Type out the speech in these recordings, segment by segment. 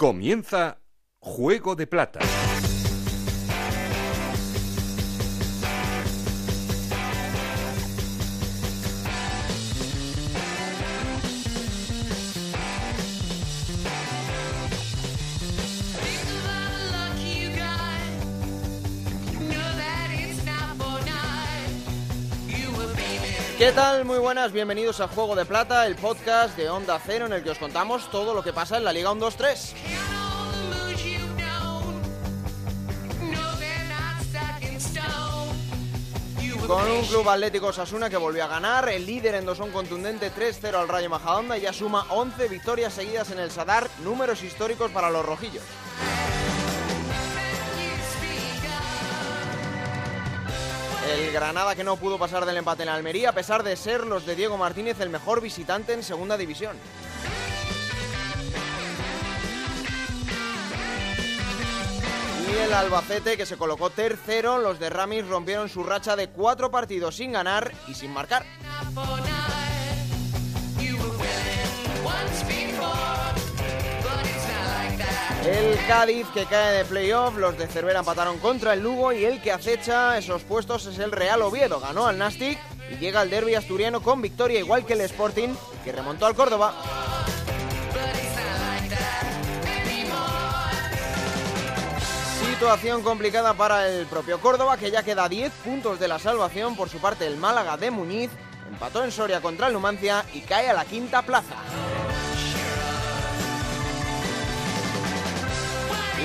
Comienza Juego de Plata. ¿Qué tal? Muy buenas, bienvenidos a Juego de Plata, el podcast de Onda Cero en el que os contamos todo lo que pasa en la Liga 1-2-3. Con un club atlético Sasuna que volvió a ganar, el líder en dosón contundente 3-0 al Rayo Majadahonda y ya suma 11 victorias seguidas en el Sadar, números históricos para los rojillos. El Granada que no pudo pasar del empate en Almería a pesar de ser los de Diego Martínez el mejor visitante en segunda división. Y el Albacete que se colocó tercero, los de Ramis rompieron su racha de cuatro partidos sin ganar y sin marcar. El Cádiz que cae de playoff, los de Cervera empataron contra el Lugo y el que acecha esos puestos es el Real Oviedo. Ganó al Nastic y llega al derby asturiano con victoria igual que el Sporting que remontó al Córdoba. Situación complicada para el propio Córdoba que ya queda a 10 puntos de la salvación. Por su parte el Málaga de Muñiz empató en Soria contra el Numancia y cae a la quinta plaza.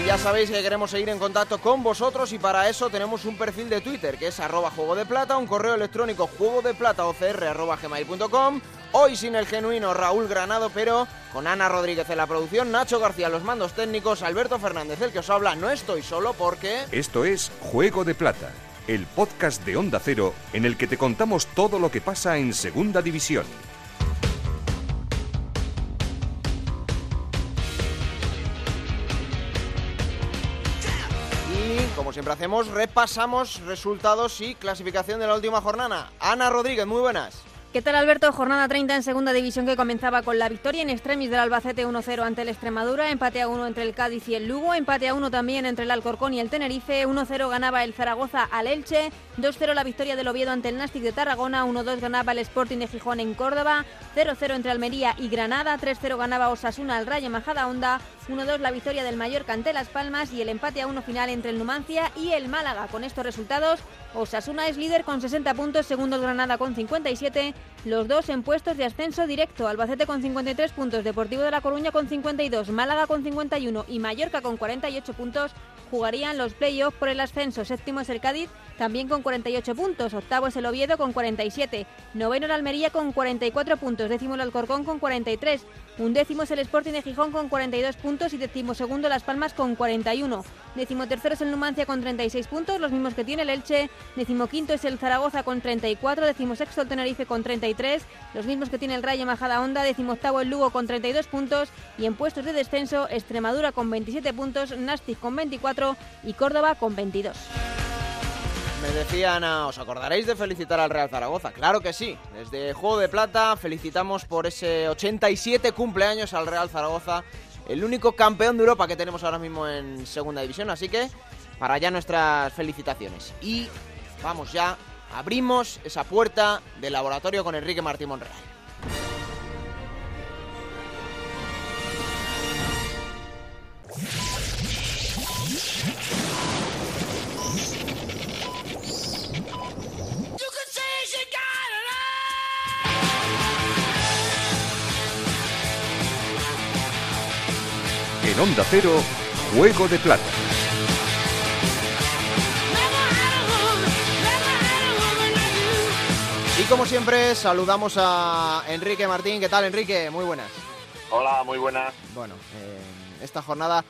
Ya sabéis que queremos seguir en contacto con vosotros y para eso tenemos un perfil de Twitter que es arroba juego de plata, un correo electrónico juego de plata gmail.com. Hoy sin el genuino Raúl Granado, pero con Ana Rodríguez en la producción, Nacho García los mandos técnicos, Alberto Fernández el que os habla. No estoy solo porque... Esto es Juego de Plata, el podcast de Onda Cero en el que te contamos todo lo que pasa en Segunda División. Como siempre hacemos, repasamos resultados y clasificación de la última jornada. Ana Rodríguez, muy buenas. ¿Qué tal Alberto? Jornada 30 en segunda división que comenzaba con la victoria en extremis del Albacete 1-0 ante el Extremadura, empate a 1 entre el Cádiz y el Lugo, empate a 1 también entre el Alcorcón y el Tenerife, 1-0 ganaba el Zaragoza al Elche, 2-0 la victoria del Oviedo ante el Nastic de Tarragona, 1-2 ganaba el Sporting de Gijón en Córdoba, 0-0 entre Almería y Granada, 3-0 ganaba Osasuna al Rayo Majadahonda, 1-2 la victoria del Mallorca ante Las Palmas y el empate a 1 final entre el Numancia y el Málaga. Con estos resultados, Osasuna es líder con 60 puntos, segundo Granada con 57, los dos en puestos de ascenso directo, Albacete con 53 puntos, Deportivo de La Coruña con 52, Málaga con 51 y Mallorca con 48 puntos jugarían los playoffs por el ascenso. Séptimo es el Cádiz, también con 48 puntos. Octavo es el Oviedo con 47. Noveno el Almería con 44 puntos. Décimo el Alcorcón con 43. Undécimo es el Sporting de Gijón con 42 puntos y décimo segundo Las Palmas con 41. Décimo tercero es el Numancia con 36 puntos, los mismos que tiene el Elche. Décimo quinto es el Zaragoza con 34. Décimo sexto el Tenerife con 33. Los mismos que tiene el Rayo Majada Honda. Décimo octavo el Lugo con 32 puntos. Y en puestos de descenso, Extremadura con 27 puntos, Nastic con 24 y Córdoba con 22. Me decía Ana, ¿os acordaréis de felicitar al Real Zaragoza? Claro que sí. Desde Juego de Plata felicitamos por ese 87 cumpleaños al Real Zaragoza, el único campeón de Europa que tenemos ahora mismo en Segunda División. Así que para allá nuestras felicitaciones. Y vamos ya, abrimos esa puerta del laboratorio con Enrique Martín Monreal. En Onda Cero, Juego de Plata. Y como siempre, saludamos a Enrique Martín. ¿Qué tal, Enrique? Muy buenas. Hola, muy buenas. Bueno, eh, esta jornada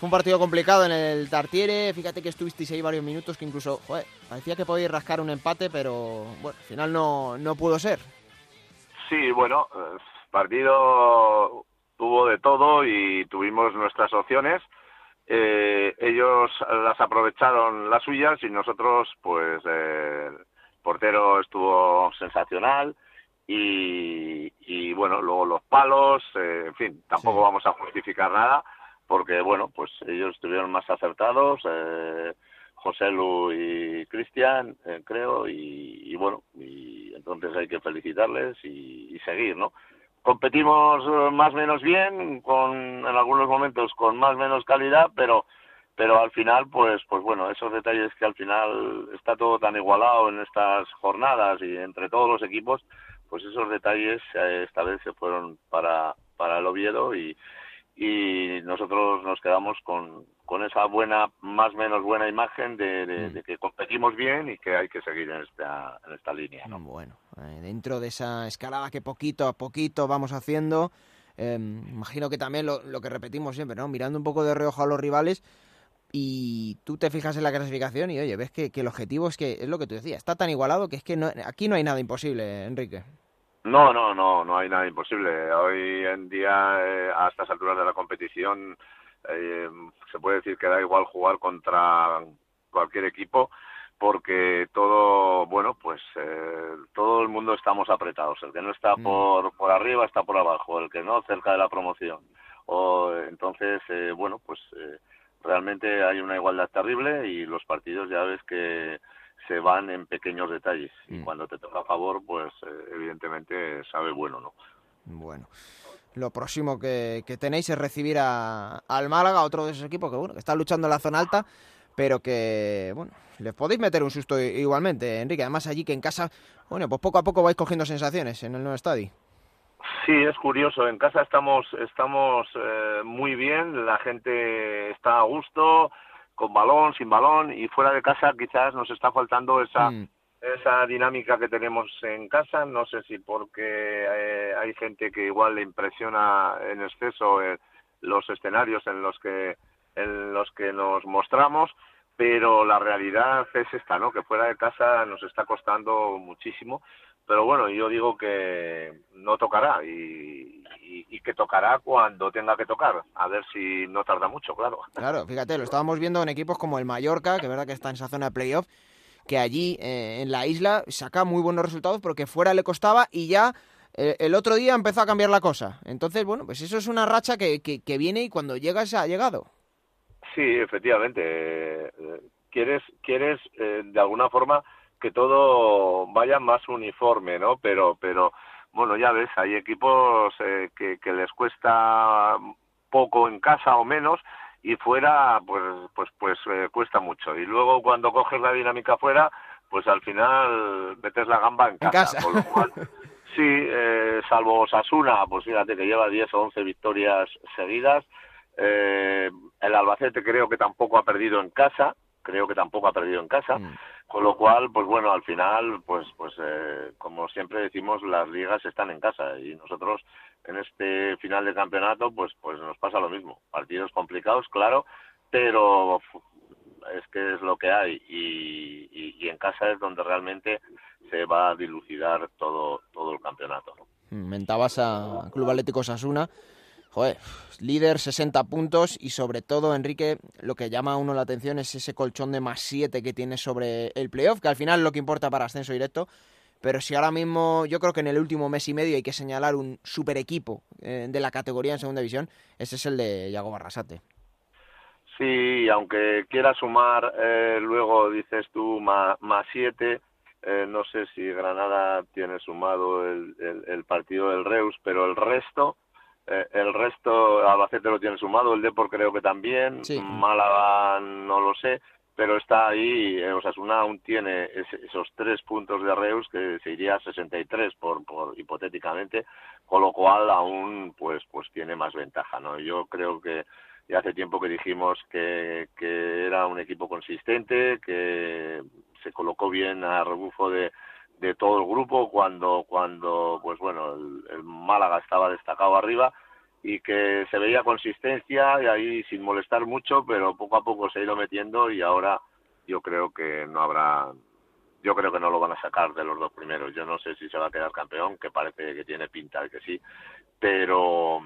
fue un partido complicado en el Tartiere. Fíjate que estuvisteis ahí varios minutos que incluso, joder, parecía que podíais rascar un empate, pero bueno, al final no, no pudo ser. Sí, bueno, eh, partido tuvo de todo y tuvimos nuestras opciones. Eh, ellos las aprovecharon las suyas y nosotros, pues, eh, el portero estuvo sensacional y, y bueno, luego los palos, eh, en fin, tampoco Sí. vamos a justificar nada, porque bueno, pues ellos estuvieron más acertados, eh, José Lu y Cristian, eh, creo, y, bueno, y entonces hay que felicitarles y, seguir, ¿no? Competimos eh, más o menos bien, con en algunos momentos con más o menos calidad, pero pero al final pues pues bueno esos detalles que al final está todo tan igualado en estas jornadas y entre todos los equipos pues esos detalles eh, esta vez se fueron para para el Oviedo y y nosotros nos quedamos con, con esa buena, más o menos buena imagen de, mm. que competimos bien y que hay que seguir en esta, en esta línea. Bueno, eh, dentro de esa escalada que poquito a poquito vamos haciendo, em, imagino que también lo, lo, que repetimos siempre, ¿no? Mirando un poco de reojo a los rivales y tú te fijas en la clasificación y oye, ves que, que el objetivo es que, es lo que tú decías, está tan igualado que es que no, aquí no hay nada imposible, Enrique. No, no, no, no hay nada imposible. Hoy en día, eh, a estas alturas de la competición, eh, se puede decir que da igual jugar contra cualquier equipo porque todo, bueno, pues eh, todo el mundo estamos apretados. El que no está mm. por, por arriba está por abajo, el que no cerca de la promoción. O, entonces, bueno, pues realmente hay una igualdad terrible y los partidos ya ves que se van en pequeños detalles. Y mm. cuando te toca a favor, pues eh, evidentemente sabe bueno, ¿no? Bueno. Lo próximo que, tenéis es recibir a, al Málaga, otro de esos equipos que, bueno, que está luchando en la zona alta, pero que, bueno, les podéis meter un susto igualmente, Enrique. Además, allí que en casa, bueno, pues poco a poco vais cogiendo sensaciones en el nuevo estadio. Sí, es curioso. En casa estamos, estamos eh, muy bien, la gente está a gusto, con balón, sin balón y fuera de casa quizás nos está faltando esa mm. Esa dinámica que tenemos en casa. No sé si porque eh, hay gente que igual le impresiona en exceso eh, los escenarios en los que en los que nos mostramos, pero la realidad es esta, ¿no? Que fuera de casa nos está costando muchísimo pero bueno, yo digo que no tocará y, que tocará cuando tenga que tocar, a ver si no tarda mucho, claro. Claro, fíjate, lo estábamos viendo en equipos como el Mallorca, que verdad que está en esa zona de playoff, que allí eh, en la isla saca muy buenos resultados porque fuera le costaba y ya eh, el otro día empezó a cambiar la cosa. Entonces, bueno, pues eso es una racha que, que, viene y cuando llega se ha llegado. Sí, efectivamente. Eh, quieres, quieres de alguna forma que todo vaya más uniforme, ¿no? Pero, pero bueno, ya ves, hay equipos eh, que, que les cuesta poco en casa o menos y fuera pues pues pues eh, cuesta mucho. Y luego cuando coges la dinámica fuera pues al final metes la gamba en casa, Con lo cual, sí eh, salvo Sasuna pues fíjate que lleva 10 o 11 victorias seguidas. Eh, el Albacete creo que tampoco ha perdido en casa creo que tampoco ha perdido en casa. Mm. Con lo cual, pues bueno, al final, pues, pues eh, como siempre decimos, las ligas están en casa y nosotros en este final de campeonato, pues, pues nos pasa lo mismo. Partidos complicados, claro, pero es que es lo que hay y, en casa es donde realmente se va a dilucidar todo, todo el campeonato. Mentabas a Club Atlético Sasuna joder, líder 60 puntos y sobre todo, Enrique, lo que llama a uno la atención es ese colchón de más 7 que tiene sobre el playoff, que al final es lo que importa para ascenso directo. Pero si ahora mismo, yo creo que en el último mes y medio hay que señalar un super equipo eh, de la categoría en segunda división, ese es el de Yago Barrasate. Sí, aunque quiera sumar, eh, luego dices tú más, más siete, eh, no sé si Granada tiene sumado el, el, partido del Reus, pero el resto, eh, el resto, Albacete lo tiene sumado, el Depor creo que también, Málaga no lo sé, pero está ahí, eh, Osasuna aún tiene esos tres puntos de Reus que se iría a 63 por, por hipotéticamente, con lo cual aún pues pues tiene más ventaja, ¿no? Yo creo que ya hace tiempo que dijimos que, que era un equipo consistente, que se colocó bien a rebufo de, de todo el grupo cuando cuando pues bueno el, Málaga estaba destacado arriba y que se veía consistencia y ahí sin molestar mucho pero poco a poco se ha ido metiendo y ahora yo creo que no habrá yo creo que no lo van a sacar de los dos primeros. Yo no sé si se va a quedar campeón que parece que tiene pinta de que sí pero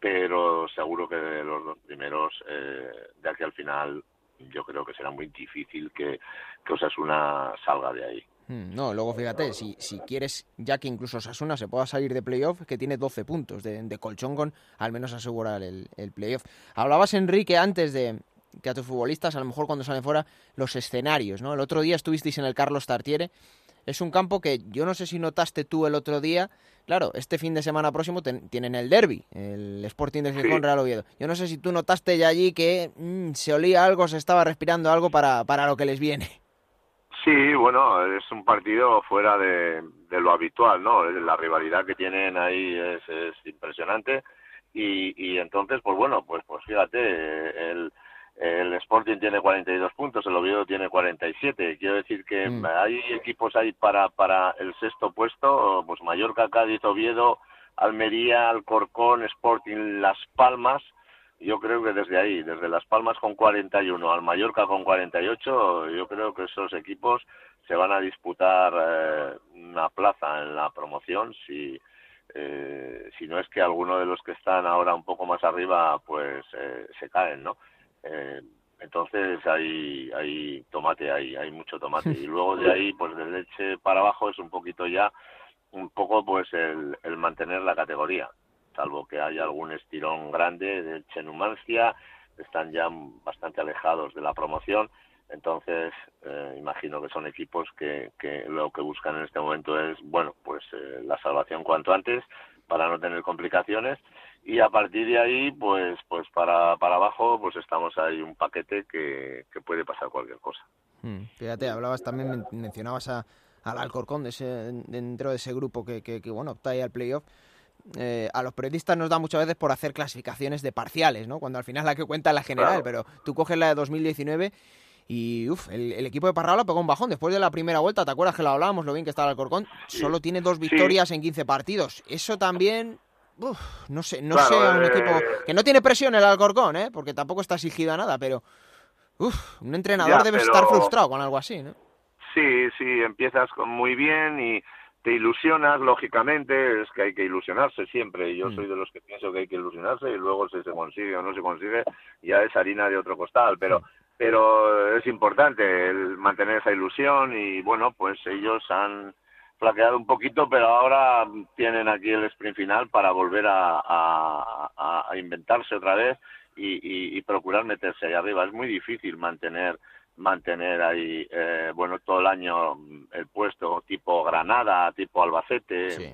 pero seguro que de los dos primeros eh, de aquí al final yo creo que será muy difícil que, que Osasuna salga de ahí no, luego fíjate, si, si quieres, ya que incluso Sasuna se pueda salir de playoff, que tiene 12 puntos de, colchón con al menos asegurar el, el playoff. Hablabas, Enrique, antes de que a tus futbolistas, a lo mejor cuando salen fuera, los escenarios, ¿no? El otro día estuvisteis en el Carlos Tartiere. Es un campo que yo no sé si notaste tú el otro día. Claro, este fin de semana próximo tienen el derby, el Sporting de Gijón Real Oviedo. Yo no sé si tú notaste ya allí que mm, se olía algo, se estaba respirando algo para, para lo que les viene. Sí, bueno, es un partido fuera de, lo habitual, ¿no? La rivalidad que tienen ahí es, impresionante y, y entonces, pues bueno, pues, pues fíjate, el, el Sporting tiene 42 puntos, el Oviedo tiene 47. Quiero decir que mm. hay equipos ahí para, para el sexto puesto, pues Mallorca, Cádiz, Oviedo, Almería, Alcorcón, Sporting, Las Palmas, yo creo que desde ahí, desde Las Palmas con 41 al Mallorca con 48, yo creo que esos equipos se van a disputar eh, una plaza en la promoción si eh, si no es que alguno de los que están ahora un poco más arriba pues eh, se caen, ¿no? entonces hay hay tomate, hay hay mucho tomate y luego de ahí pues de leche para abajo es un poquito ya un poco pues el, el mantener la categoría salvo que haya algún estirón grande de Chenumancia, están ya bastante alejados de la promoción. Entonces, eh, imagino que son equipos que, que, lo que buscan en este momento es, bueno, pues eh, la salvación cuanto antes para no tener complicaciones y a partir de ahí, pues, pues para, para abajo, pues estamos ahí un paquete que, que puede pasar cualquier cosa. Hmm, fíjate, hablabas también, mencionabas a, al Alcorcón de ese, dentro de ese grupo que, que, que bueno, está ahí al playoff. Eh, a los periodistas nos da muchas veces por hacer clasificaciones de parciales, ¿no? Cuando al final la que cuenta es la general, pero tú coges la de 2019 y uf, el, equipo de Parrala pegó un bajón después de la primera vuelta, ¿te acuerdas que lo hablábamos, lo bien que estaba el Corcón? Solo tiene dos victorias en 15 partidos. Eso también Uf, no sé, no sé, un equipo eh, que no tiene presión el Alcorcón, ¿eh? porque tampoco está exigido a nada, pero uf, un entrenador debe estar frustrado con algo así, ¿no? Sí, sí, empiezas muy bien y te ilusionas, lógicamente, es que hay que ilusionarse siempre. Yo mm. soy de los que pienso que hay que ilusionarse y luego si se consigue o no se consigue, ya es harina de otro costal. Pero, mm. pero es importante el mantener esa ilusión y bueno, pues ellos han flaqueado un poquito, pero ahora tienen aquí el sprint final para volver a, a, inventarse otra vez y, y procurar meterse ahí arriba. Es muy difícil mantener mantener ahí, eh, bueno, todo el año el puesto tipo Granada, tipo Albacete, sí.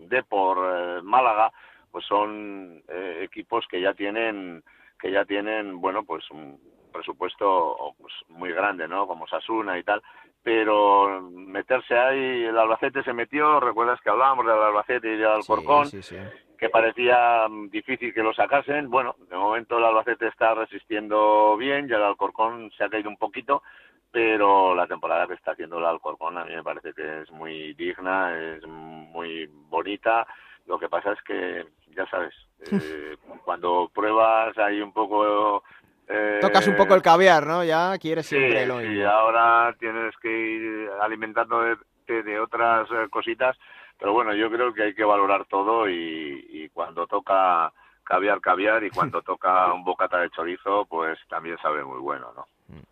Depor, eh, Málaga, pues son eh, equipos que ya tienen, que ya tienen, bueno, pues un presupuesto pues, muy grande, ¿no? Como Sasuna y tal, pero meterse ahí, el Albacete se metió, recuerdas que hablábamos del Albacete y del Alcorcón, sí, sí, que parecía mm, difícil que lo sacasen. Bueno, de momento el Albacete está resistiendo bien, ya el Alcorcón se ha caído un poquito, pero la temporada que está haciendo el Alcorcón a mí me parece que es muy digna, es muy bonita. Lo que pasa es que, ya sabes, eh, cuando pruebas hay un poco... Eh, Tocas un poco el caviar, ¿no? Ya quieres siempre lo Y ahora tienes que ir alimentando de, de otras eh, cositas pero bueno, yo creo que hay que valorar todo y, cuando toca caviar, caviar y cuando toca un bocata de chorizo, pues también sabe muy bueno, ¿no? Mm.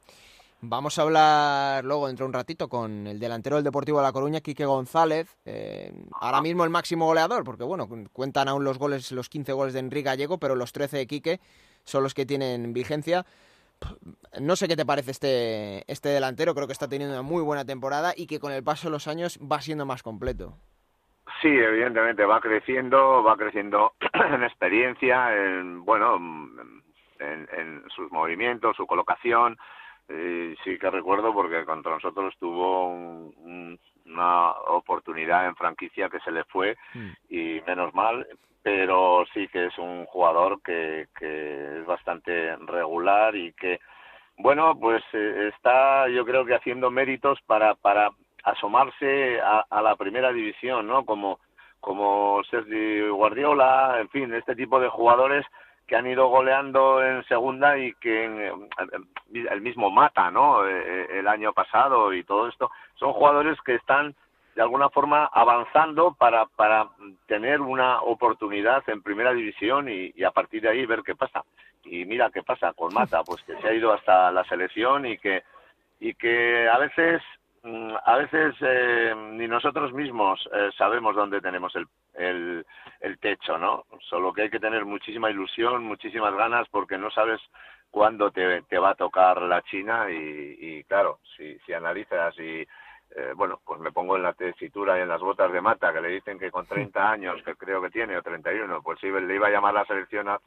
Vamos a hablar luego dentro de un ratito con el delantero del Deportivo de La Coruña, Quique González, eh, ahora mismo el máximo goleador, porque bueno, cuentan aún los goles, los 15 goles de Enrique Gallego, pero los 13 de Quique son los que tienen vigencia. No sé qué te parece este, este delantero, creo que está teniendo una muy buena temporada y que con el paso de los años va siendo más completo. Sí, evidentemente va creciendo, va creciendo en experiencia, en bueno, en, sus movimientos, su colocación. sí que recuerdo porque contra nosotros tuvo una oportunidad en franquicia que se le fue mm. y menos mal, pero sí que es un jugador que, que es bastante regular y que bueno, pues eh, está yo creo que haciendo méritos para para asomarse a, la primera división, ¿no? Como, como Sergio Guardiola, en fin, este tipo de jugadores que han ido goleando en segunda y que el mismo Mata, ¿no? Eh, eh, el año pasado y todo esto, son jugadores que están de alguna forma avanzando para, para tener una oportunidad en primera división y, y, a partir de ahí ver qué pasa. Y mira qué pasa con Mata, pues que se ha ido hasta la selección y que, y que a veces a veces eh, ni nosotros mismos eh, sabemos dónde tenemos el, el, el, techo, ¿no? Solo que hay que tener muchísima ilusión, muchísimas ganas, porque no sabes cuándo te, te va a tocar la China y, y claro, si, si analizas y eh, bueno, pues me pongo en la tesitura y en las botas de mata, que le dicen que con 30 años, que creo que tiene, o 31, pues si le iba a llamar la selección, a,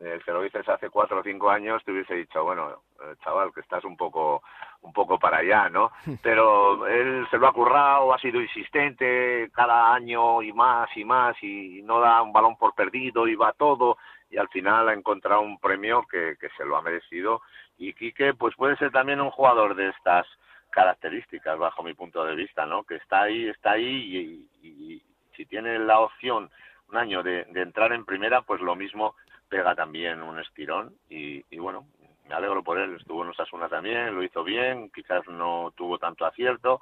eh, se lo dices hace cuatro o cinco años, te hubiese dicho, bueno, eh, chaval, que estás un poco, un poco para allá, ¿no? Pero él se lo ha currado, ha sido insistente cada año y más y más, y no da un balón por perdido, y va todo, y al final ha encontrado un premio que, que se lo ha merecido. Y Quique, pues puede ser también un jugador de estas características bajo mi punto de vista, ¿no? Que está ahí, está ahí y, y, si tiene la opción un año de, de, entrar en primera, pues lo mismo pega también un estirón y, y bueno, me alegro por él. Estuvo en Osasuna también, lo hizo bien, quizás no tuvo tanto acierto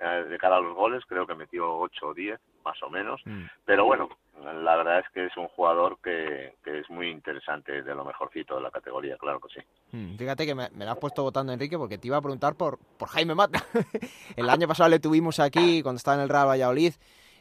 eh, de cara a los goles, creo que metió 8 o 10 más o menos, mm. pero bueno, la verdad es que es un jugador que, que, es muy interesante, de lo mejorcito de la categoría, claro que sí. Mm, fíjate que me, me la has puesto votando, Enrique, porque te iba a preguntar por, por Jaime Mata. el año pasado le tuvimos aquí cuando estaba en el Real Valladolid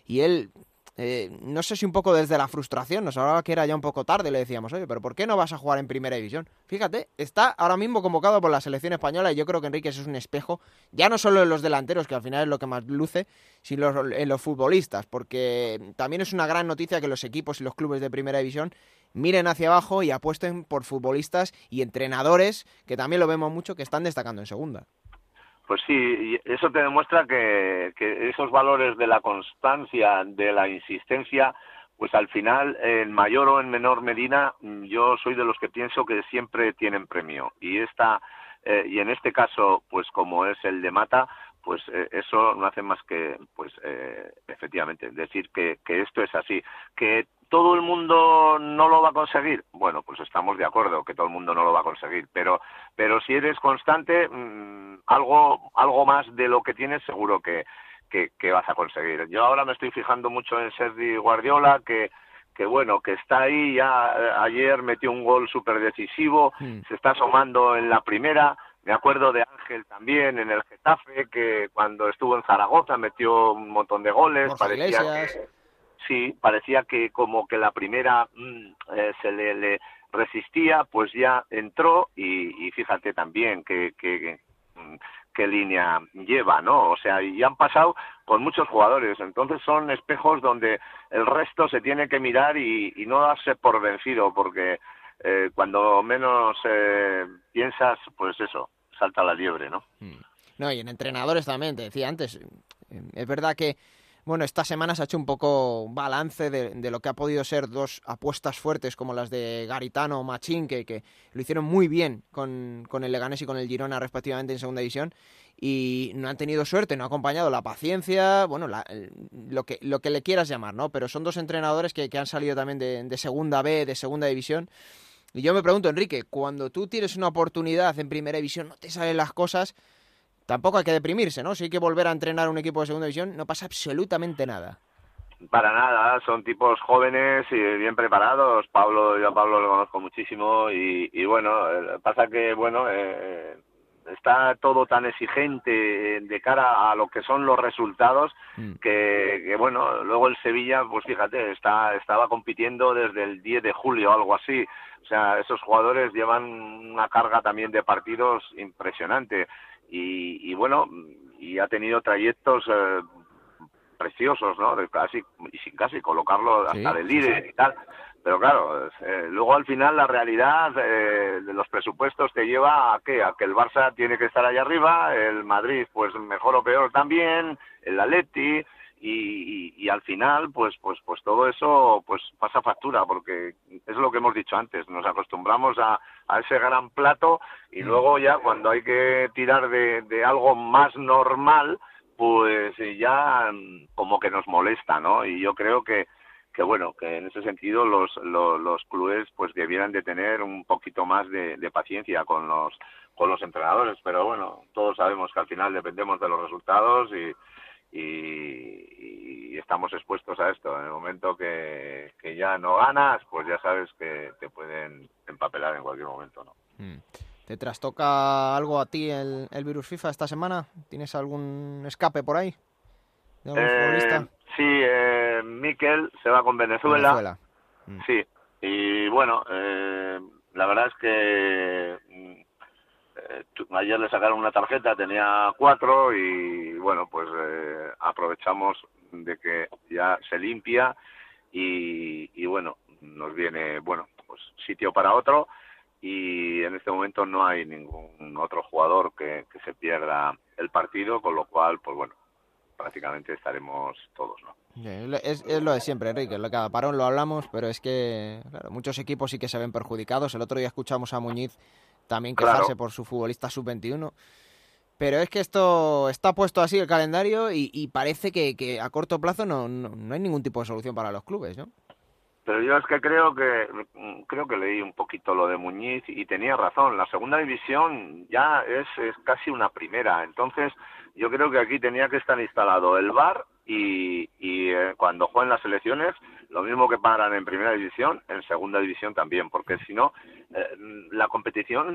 y él eh, no sé si un poco desde la frustración, nos hablaba que era ya un poco tarde, le decíamos, oye, pero ¿por qué no vas a jugar en primera división? Fíjate, está ahora mismo convocado por la selección española y yo creo que Enrique es un espejo, ya no solo en los delanteros, que al final es lo que más luce, sino en los futbolistas, porque también es una gran noticia que los equipos y los clubes de primera división miren hacia abajo y apuesten por futbolistas y entrenadores, que también lo vemos mucho, que están destacando en segunda. Pues sí, eso te demuestra que, que, esos valores de la constancia, de la insistencia, pues al final, en mayor o en menor medida, yo soy de los que pienso que siempre tienen premio. Y esta, eh, y en este caso, pues como es el de Mata, pues eh, eso no hace más que, pues eh, efectivamente, decir que, que esto es así. Que todo el mundo no lo va a conseguir. Bueno, pues estamos de acuerdo que todo el mundo no lo va a conseguir, pero pero si eres constante, mmm, algo algo más de lo que tienes seguro que, que, que vas a conseguir. Yo ahora me estoy fijando mucho en Sergi Guardiola, que que bueno, que está ahí, ya ayer metió un gol súper decisivo, mm. se está asomando en la primera, me acuerdo de Ángel también en el Getafe, que cuando estuvo en Zaragoza metió un montón de goles, parecía que sí, parecía que como que la primera mmm, eh, se le, le, resistía, pues ya entró y, fíjate también que, que, qué línea lleva, ¿no? O sea, y han pasado con muchos jugadores, entonces son espejos donde el resto se tiene que mirar y, y no darse por vencido, porque eh, cuando menos eh, piensas, pues eso, salta la liebre, ¿no? No, y en entrenadores también, te decía antes, es verdad que bueno, esta semana se ha hecho un poco balance de, lo que ha podido ser dos apuestas fuertes como las de Garitano o Machín, que, lo hicieron muy bien con, el Leganés y con el Girona respectivamente en segunda división y no han tenido suerte, no ha acompañado la paciencia, bueno, lo, que, lo que le quieras llamar, ¿no? Pero son dos entrenadores que, que han salido también de, de segunda B, de segunda división. Y yo me pregunto, Enrique, cuando tú tienes una oportunidad en primera división, no te salen las cosas tampoco hay que deprimirse, ¿no? Si hay que volver a entrenar un equipo de segunda división, no pasa absolutamente nada. Para nada, son tipos jóvenes y bien preparados. Pablo, yo a Pablo lo conozco muchísimo y, y bueno, pasa que, bueno, eh, está todo tan exigente de cara a lo que son los resultados mm. que, que, bueno, luego el Sevilla, pues fíjate, está, estaba compitiendo desde el 10 de julio o algo así. O sea, esos jugadores llevan una carga también de partidos impresionante y, y bueno, y ha tenido trayectos eh, preciosos, ¿no? De casi, y sin casi colocarlo hasta sí, de líder sí. y tal. Pero claro, eh, luego al final la realidad eh, de los presupuestos te lleva a que a que el Barça tiene que estar allá arriba, el Madrid pues mejor o peor también, el Atleti y, y, y, al final pues pues pues todo eso pues pasa factura porque es lo que hemos dicho antes, nos acostumbramos a, a ese gran plato y luego ya cuando hay que tirar de, de algo más normal pues ya como que nos molesta, ¿no? Y yo creo que que bueno, que en ese sentido los, los, los clubes pues debieran de tener un poquito más de, de, paciencia con los con los entrenadores, pero bueno, todos sabemos que al final dependemos de los resultados y, y, y estamos expuestos a esto. En el momento que, que, ya no ganas, pues ya sabes que te pueden empapelar en cualquier momento, ¿no? Mm. ¿Te trastoca algo a ti el, el virus FIFA esta semana? ¿Tienes algún escape por ahí? ¿De algún futbolista? Sí, eh, Miquel se va con Venezuela. Mm. Sí, y bueno, eh, la verdad es que eh, ayer le sacaron una tarjeta, tenía cuatro y bueno, pues eh, aprovechamos de que ya se limpia y, y bueno, nos viene, bueno, pues sitio para otro y en este momento no hay ningún otro jugador que, se pierda el partido, con lo cual, pues bueno, prácticamente estaremos todos, ¿no? Es, lo de siempre, Enrique. Cada parón lo hablamos, pero es que muchos equipos sí que se ven perjudicados. El otro día escuchamos a Muñiz también quejarse por su futbolista sub-21. Pero es que esto está puesto así el calendario y, parece que, a corto plazo no, no, hay ningún tipo de solución para los clubes, ¿no? Pero yo es que creo que creo que leí un poquito lo de Muñiz y tenía razón. La segunda división ya es, es casi una primera. Entonces, yo creo que aquí tenía que estar instalado el VAR y, y eh, cuando jueguen las elecciones, lo mismo que paran en primera división, en segunda división también, porque si no, eh, la competición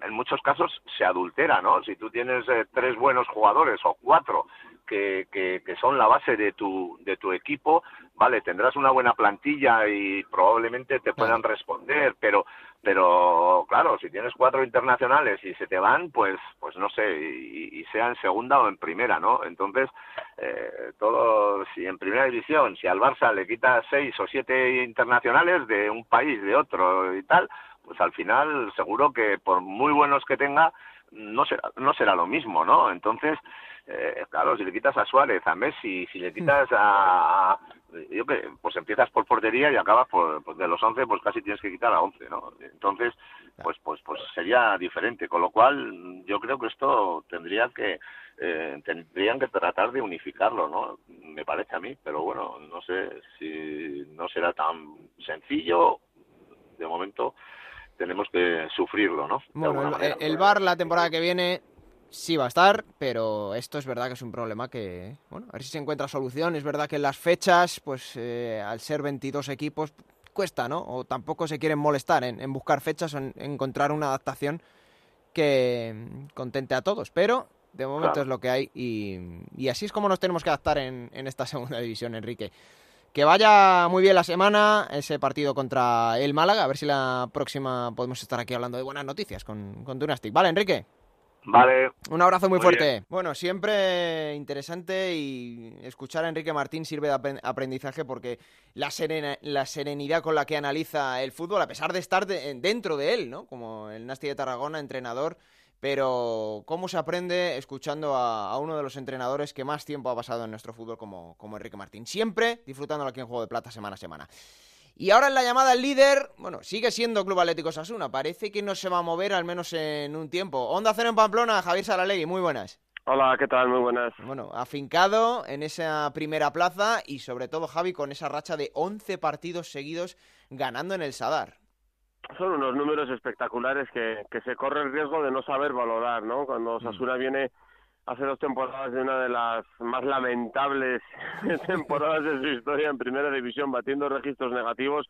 en muchos casos se adultera, ¿no? Si tú tienes eh, tres buenos jugadores o cuatro que, que, que, son la base de tu, de tu equipo, vale, tendrás una buena plantilla y probablemente te puedan responder, pero pero claro, si tienes cuatro internacionales y se te van, pues, pues no sé, y, sea en segunda o en primera, ¿no? Entonces, eh, todo, si en primera división, si al Barça le quitas seis o siete internacionales de un país, de otro y tal, pues al final seguro que por muy buenos que tenga, no será, no será lo mismo, ¿no? Entonces, eh, claro, si le quitas a Suárez, a Messi, si le quitas a, yo que pues empiezas por portería y acabas por pues de los 11 pues casi tienes que quitar a 11 no entonces pues pues pues sería diferente con lo cual yo creo que esto tendría que eh, tendrían que tratar de unificarlo no me parece a mí pero bueno no sé si no será tan sencillo. De momento tenemos que sufrirlo no bueno el, el bar la temporada que viene sí va a estar, pero esto es verdad que es un problema que, bueno, a ver si se encuentra solución. Es verdad que las fechas, pues eh, al ser 22 equipos, cuesta, ¿no? O tampoco se quieren molestar en, buscar fechas o en, encontrar una adaptación que mm, contente a todos. Pero de momento es lo que hay y, así es como nos tenemos que adaptar en, esta segunda división, Enrique. Que vaya muy bien la semana, ese partido contra el Málaga. A ver si la próxima podemos estar aquí hablando de buenas noticias con, con Dunastic. ¿Vale, Enrique? Vale. Un abrazo muy, fuerte. Bueno, siempre interesante y escuchar a Enrique Martín sirve de aprendizaje porque la, la serenidad con la que analiza el fútbol, a pesar de estar dentro de él, ¿no? Como el Nasti de Tarragona, entrenador, pero cómo se aprende escuchando a, uno de los entrenadores que más tiempo ha pasado en nuestro fútbol como, como Enrique Martín. Siempre disfrutándolo aquí en Juego de Plata semana a semana. Y ahora en la llamada al líder, bueno, sigue siendo Club Atlético Sasuna. Parece que no se va a mover al menos en un tiempo. Onda Cero en Pamplona, Javier Saralegui, muy buenas. Hola, ¿qué tal? Muy buenas. Bueno, afincado en esa primera plaza y sobre todo, Javi, con esa racha de 11 partidos seguidos ganando en el Sadar. Son unos números espectaculares que, que se corre el riesgo de no saber valorar, ¿no? Cuando mm. Sasuna viene hace dos temporadas de una de las más lamentables temporadas de su historia en primera división, batiendo registros negativos.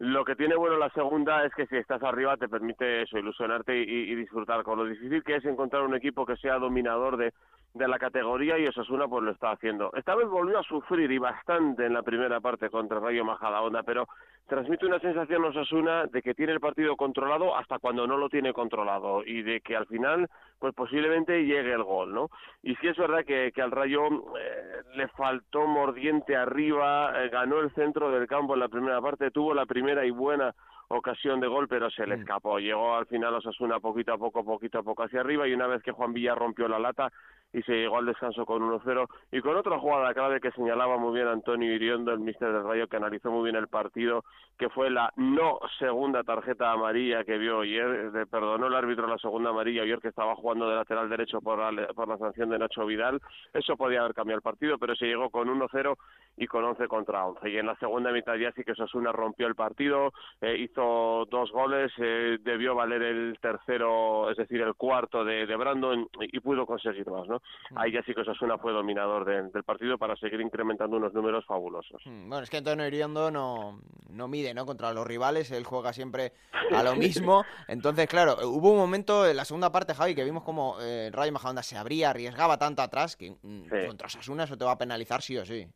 Lo que tiene bueno la segunda es que si estás arriba te permite eso, ilusionarte y, disfrutar. Con lo difícil que es encontrar un equipo que sea dominador de, de la categoría y Osasuna pues lo está haciendo. Esta vez volvió a sufrir y bastante en la primera parte contra Rayo Majadahonda, pero transmite una sensación Osasuna de que tiene el partido controlado hasta cuando no lo tiene controlado y de que al final pues posiblemente llegue el gol, ¿no? Y sí es verdad que, que al Rayo eh, le faltó mordiente arriba, eh, ganó el centro del campo en la primera parte, tuvo la primera y buena ocasión de gol, pero se le escapó. Llegó al final Osasuna poquito a poco, poquito a poco hacia arriba y una vez que Juan Villa rompió la lata y se llegó al descanso con 1-0 y con otra jugada clave que señalaba muy bien Antonio Iriondo, el mister del Rayo, que analizó muy bien el partido, que fue la no segunda tarjeta amarilla que vio ayer, le perdonó el árbitro la segunda amarilla ayer que estaba jugando de lateral derecho por la, por la sanción de Nacho Vidal. Eso podía haber cambiado el partido, pero se llegó con 1-0 y con 11 contra 11. Y en la segunda mitad ya sí que Sosuna rompió el partido, eh, hizo dos goles, eh, debió valer el tercero, es decir, el cuarto de, de Brandon y pudo conseguir más, ¿no? Mm. ahí ya sí que Osasuna fue dominador del partido para seguir incrementando unos números fabulosos. Mm, bueno, es que Antonio Iriondo no, no mide, ¿no? Contra los rivales, él juega siempre a lo mismo. Entonces, claro, hubo un momento en la segunda parte, Javi, que vimos como eh, Rayo Majadahonda se abría, arriesgaba tanto atrás que mm, contra Osasuna eso te va a penalizar sí o sí.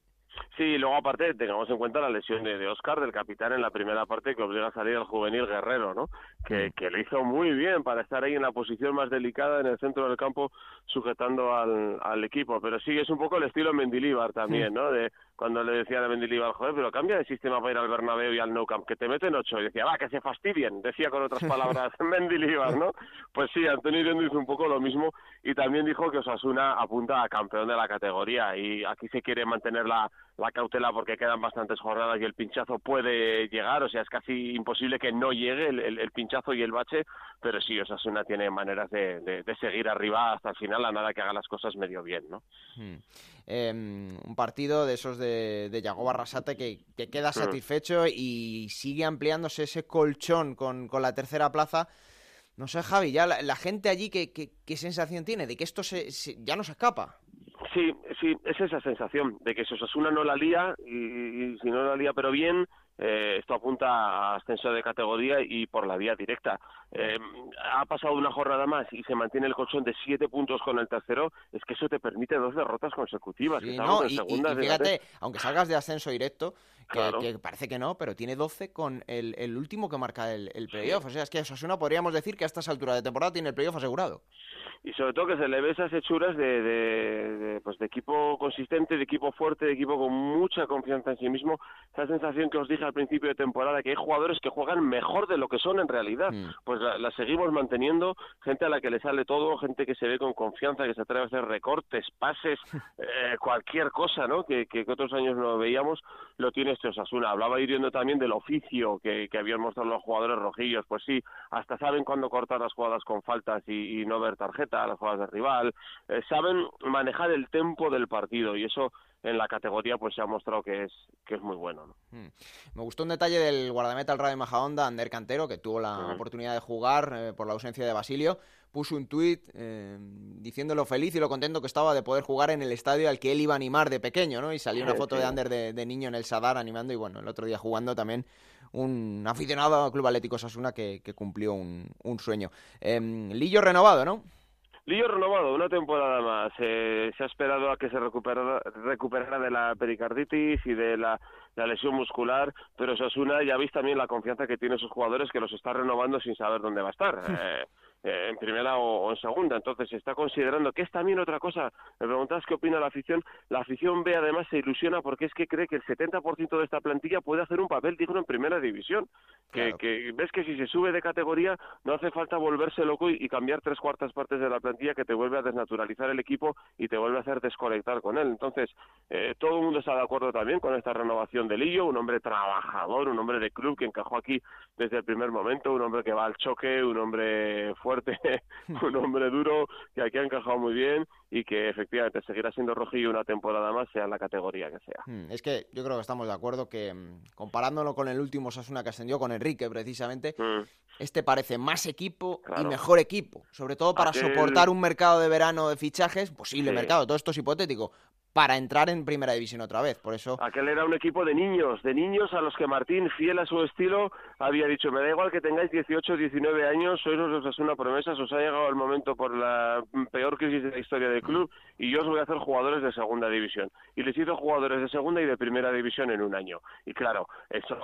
Sí, luego aparte tengamos en cuenta la lesión de, de, Oscar, del capitán en la primera parte, que obliga a salir al juvenil Guerrero, ¿no? Que, mm. que lo hizo muy bien para estar ahí en la posición más delicada en el centro del campo, sujetando al, al equipo. Pero sí, es un poco el estilo Mendilíbar también, ¿no? De cuando le decía a Mendilibar, joder, pero cambia de sistema para ir al Bernabéu y al Nou Camp, que te meten ocho. Y decía, va, que se fastidien, decía con otras palabras Mendilibar, ¿no? Pues sí, Antonio Irendo hizo un poco lo mismo y también dijo que Osasuna apunta a campeón de la categoría y aquí se quiere mantener la, la cautela porque quedan bastantes jornadas y el pinchazo puede llegar, o sea, es casi imposible que no llegue el, el, pinchazo y el bache, pero sí, Osasuna tiene maneras de, de, seguir arriba hasta el final, a nada que haga las cosas medio bien, ¿no? Hmm. Em, un partido de esos de, de Yago Barrasate que, queda hmm. satisfecho y sigue ampliándose ese colchón con, con la tercera plaza. No sé, Javi, ya la, gente allí, ¿qué, ¿qué, sensación tiene de que esto se, ya no se escapa? Sí, sí, es esa sensación de que si Osasuna no la lía, y, si no la lía pero bien, eh, esto apunta a ascenso de categoría y por la vía directa. Eh, ha pasado una jornada más y se mantiene el colchón de siete puntos con el tercero, es que eso te permite dos derrotas consecutivas. y, fíjate, aunque salgas de ascenso directo, que, parece que no, pero tiene 12 con el, el último que marca el, el playoff. O sea, es que Osasuna podríamos decir que a estas alturas de temporada tiene el playoff asegurado y sobre todo que se le ve esas hechuras de, de, pues de equipo consistente, de equipo fuerte, de equipo con mucha confianza en sí mismo. Esa sensación que os dije al principio de temporada, que hay jugadores que juegan mejor de lo que son en realidad, mm. pues la, seguimos manteniendo, gente a la que le sale todo, gente que se ve con confianza, que se atreve a hacer recortes, pases, eh, cualquier cosa, ¿no? Que, que, otros años no veíamos, lo tiene este Osasuna. Hablaba hiriendo también del oficio que, que habían mostrado los jugadores rojillos, pues sí, hasta saben cuándo cortar las jugadas con faltas y, y no ver las jugadas de rival, eh, saben manejar el tempo del partido y eso en la categoría pues se ha mostrado que es que es muy bueno. Hmm. Me gustó un detalle del guardameta al Radio Majahonda, Ander Cantero, que tuvo la oportunidad de jugar eh, por la ausencia de Basilio, puso un tuit eh, diciendo lo feliz y lo contento que estaba de poder jugar en el estadio al que él iba a animar de pequeño, ¿no? Y salió una foto de Ander de, niño en el Sadar animando y bueno, el otro día jugando también un aficionado al Club Atlético Sasuna que, cumplió un, un sueño. Em, Lillo renovado, ¿no? Lillo renovado, una temporada más. Eh, se ha esperado a que se recuperara, recuperara de la pericarditis y de la, lesión muscular, pero Sasuna ya veis también la confianza que tiene sus jugadores que los está renovando sin saber dónde va a estar. Eh, eh, en primera o, en segunda. Entonces se está considerando que es también otra cosa. Me preguntas qué opina la afición. La afición ve además se ilusiona porque es que cree que el 70% de esta plantilla puede hacer un papel digno en primera división. Que, que, ves que si se sube de categoría no hace falta volverse loco y, cambiar tres cuartas partes de la plantilla que te vuelve a desnaturalizar el equipo y te vuelve a hacer desconectar con él. Entonces eh, todo el mundo está de acuerdo también con esta renovación de Lillo, un hombre trabajador, un hombre de club que encajó aquí desde el primer momento, un hombre que va al choque, un hombre fuerte un hombre duro que aquí ha encajado muy bien y que efectivamente seguirá siendo rojillo una temporada más, sea la categoría que sea. Hmm, es que yo creo que estamos de acuerdo que mm, comparándolo con el último Sasuna que ascendió con Enrique precisamente, hmm. este parece más equipo y mejor equipo, sobre todo para soportar un mercado de verano de fichajes, posible mercado, todo esto es hipotético, para entrar en primera división otra vez. Por eso. Aquel era un equipo de niños, de niños a los que Martín, fiel a su estilo, había dicho: Me da igual que tengáis 18, 19 años, sois los una promesa, os ha llegado el momento por la peor crisis de la historia del club y yo os voy a hacer jugadores de segunda división. Y les hizo jugadores de segunda y de primera división en un año. Y claro, eso,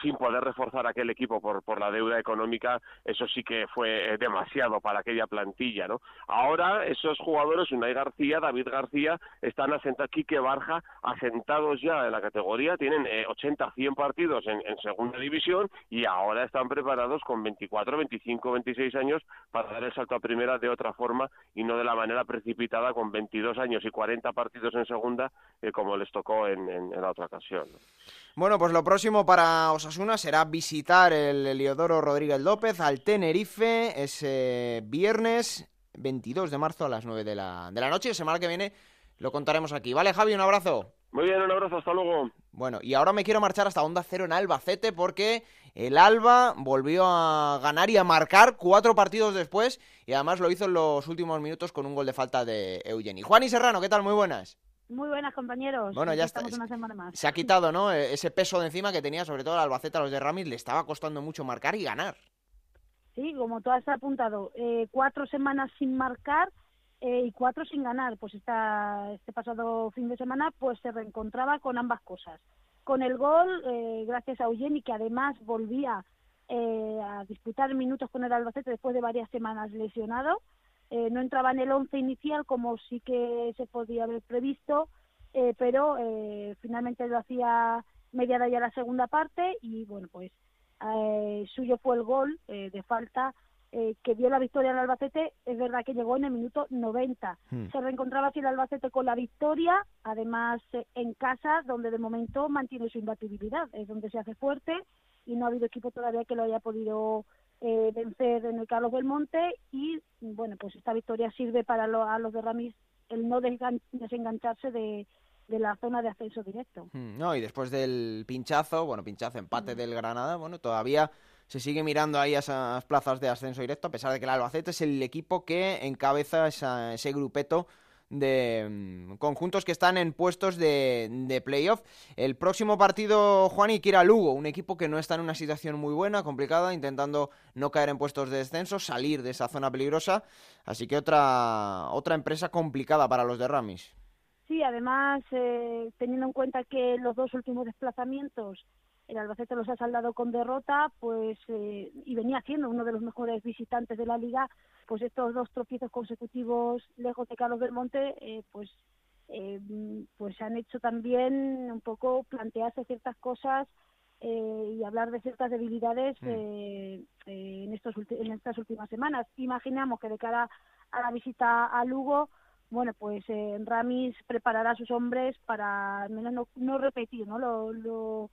sin poder reforzar aquel equipo por, por la deuda económica, eso sí que fue demasiado para aquella plantilla, ¿no? Ahora, esos jugadores, Unai García, David García, están asentados Quique Barja, asentados ya en la categoría, tienen 80, eh, 100 partidos en, segunda división y ahora están preparados con 24, 25, 26 años para dar el salto a primera de otra forma y no de la manera precipitada con 22 años y 40 partidos en segunda eh, como les tocó en, la otra ocasión. Bueno, pues lo próximo para Osasuna será visitar el Eliodoro Rodríguez López al Tenerife ese viernes 22 de marzo a las 9 de la, de la noche. Semana que viene lo contaremos aquí. ¿Vale, Javi? Un abrazo. Muy bien, un abrazo, hasta luego. Bueno, y ahora me quiero marchar hasta Onda Cero en Albacete porque el Alba volvió a ganar y a marcar cuatro partidos después y además lo hizo en los últimos minutos con un gol de falta de Eugeni. Juan y Serrano, ¿qué tal? Muy buenas. Muy buenas, compañeros. Bueno, ya está. Una semana más. Se ha quitado, ¿no? E-, ese peso de encima que tenía, sobre todo el Albacete a los de Ramis, le estaba costando mucho marcar y ganar. Sí, como tú has apuntado, eh, cuatro semanas sin marcar eh, y cuatro sin ganar. Pues esta, este pasado fin de semana pues se reencontraba con ambas cosas. Con el gol, eh, gracias a Eugeni, que además volvía eh, a disputar minutos con el Albacete después de varias semanas lesionado. no entraba en el once inicial como sí que se podía haber previsto, pero finalmente lo hacía mediada ya la segunda parte y bueno, pues suyo fue el gol de falta eh, que dio la victoria al Albacete, es verdad que llegó en el minuto 90. Hmm. Se reencontraba así el Albacete con la victoria, además eh, en casa, donde de momento mantiene su imbatibilidad, es donde se hace fuerte y no ha habido equipo todavía que lo haya podido eh, vencer en el Carlos Belmonte y bueno, pues esta victoria sirve para a los de Ramis el no desengancharse de, de la zona de ascenso directo. Hmm, no, y después del pinchazo, bueno, pinchazo, empate del Granada, bueno, todavía se sigue mirando ahí a esas plazas de ascenso directo, a pesar de que el Albacete es el equipo que encabeza ese grupeto de mm, conjuntos que están en puestos de, de playoff. El próximo partido, Juan, y quiera Lugo, un equipo que no está en una situación muy buena, complicada, intentando no caer en puestos de descenso, salir de esa zona peligrosa. Así que otra, otra empresa complicada para los de Ramis. Sí, además, eh, teniendo en cuenta que los dos últimos desplazamientos el Albacete los ha saldado con derrota, pues eh, y venía siendo uno de los mejores visitantes de la liga, pues estos dos tropiezos consecutivos lejos de Carlos Belmonte, eh, pues eh, pues han hecho también un poco plantearse ciertas cosas y hablar de ciertas debilidades mm. en estos en estas últimas semanas. Imaginamos que de cara a la visita a Lugo bueno, pues Ramis preparará a sus hombres para al menos no, no repetir ¿no? Lo, lo,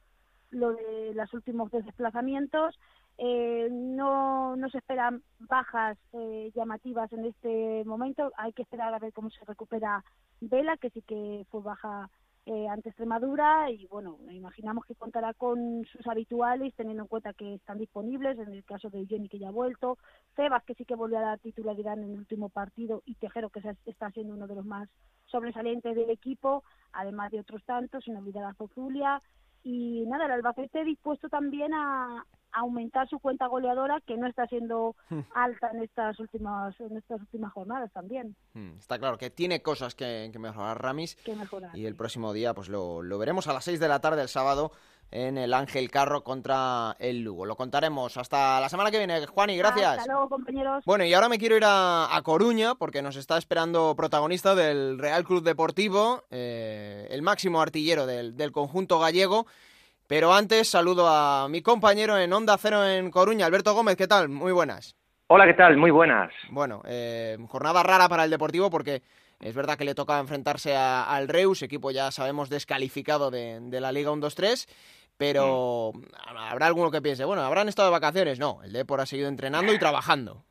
lo de los últimos desplazamientos. Eh, no, no se esperan bajas eh, llamativas en este momento. Hay que esperar a ver cómo se recupera Vela, que sí que fue baja eh, ante Extremadura. Y bueno, imaginamos que contará con sus habituales, teniendo en cuenta que están disponibles. En el caso de Jenny, que ya ha vuelto. Cebas, que sí que volvió a dar titularidad en el último partido. Y Tejero, que está siendo uno de los más sobresalientes del equipo, además de otros tantos, sin olvidar a Zozulia y nada, el Albacete dispuesto también a, aumentar su cuenta goleadora que no está siendo hmm. alta en estas últimas en estas últimas jornadas también. Hmm, está claro que tiene cosas que, mejorar Ramis que mejorar, y el próximo día pues lo, lo veremos a las 6 de la tarde el sábado en el Ángel Carro contra el Lugo. Lo contaremos hasta la semana que viene. Juani, gracias. Hasta luego, compañeros. Bueno, y ahora me quiero ir a, Coruña porque nos está esperando protagonista del Real Club Deportivo, eh, el máximo artillero del, conjunto gallego. Pero antes saludo a mi compañero en Onda Cero en Coruña, Alberto Gómez. ¿Qué tal? Muy buenas. Hola, ¿qué tal? Muy buenas. Bueno, eh, jornada rara para el Deportivo porque es verdad que le toca enfrentarse al Reus, equipo ya sabemos descalificado de, de la Liga 1-2-3 pero mm. habrá alguno que piense, bueno, ¿habrán estado de vacaciones? No, el Depor ha seguido entrenando y trabajando.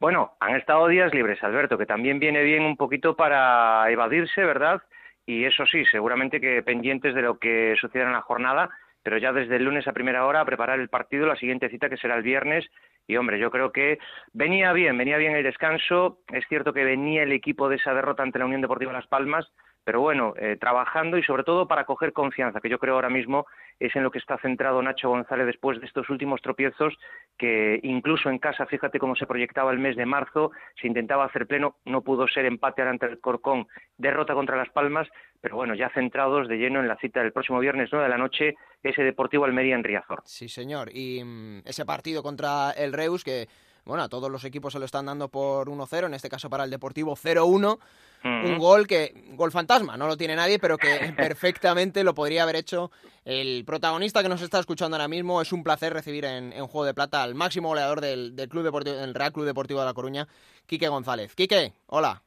Bueno, han estado días libres, Alberto, que también viene bien un poquito para evadirse, ¿verdad? Y eso sí, seguramente que pendientes de lo que suceda en la jornada, pero ya desde el lunes a primera hora a preparar el partido, la siguiente cita que será el viernes. Y hombre, yo creo que venía bien, venía bien el descanso. Es cierto que venía el equipo de esa derrota ante la Unión Deportiva Las Palmas, pero bueno, eh, trabajando y sobre todo para coger confianza, que yo creo ahora mismo es en lo que está centrado Nacho González después de estos últimos tropiezos, que incluso en casa, fíjate cómo se proyectaba el mes de marzo, se intentaba hacer pleno, no pudo ser empate ante el Corcón, derrota contra Las Palmas, pero bueno, ya centrados de lleno en la cita del próximo viernes 9 de la noche, ese Deportivo Almería en Riazor. Sí, señor, y mm, ese partido contra el Reus que bueno, a todos los equipos se lo están dando por 1-0, en este caso para el Deportivo 0-1, un gol que, gol fantasma, no lo tiene nadie, pero que perfectamente lo podría haber hecho el protagonista que nos está escuchando ahora mismo. Es un placer recibir en, Juego de Plata al máximo goleador del, Club Deportivo, del Real Club Deportivo de La Coruña, Quique González. Quique, hola.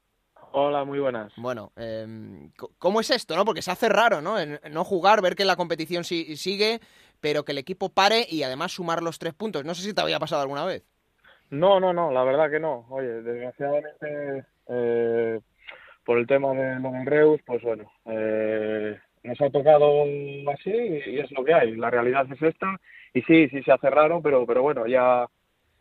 Hola, muy buenas. Bueno, em, ¿cómo es esto, no? Porque se hace raro, ¿no? no jugar, ver que la competición sigue, pero que el equipo pare y además sumar los tres puntos. No sé si te había pasado alguna vez. No, no, no, la verdad que no. Oye, desgraciadamente, eh, por el tema de lo del Reus, pues bueno, eh, nos ha tocado así y es lo que hay. La realidad es esta y sí, sí se hace raro, pero, pero bueno, ya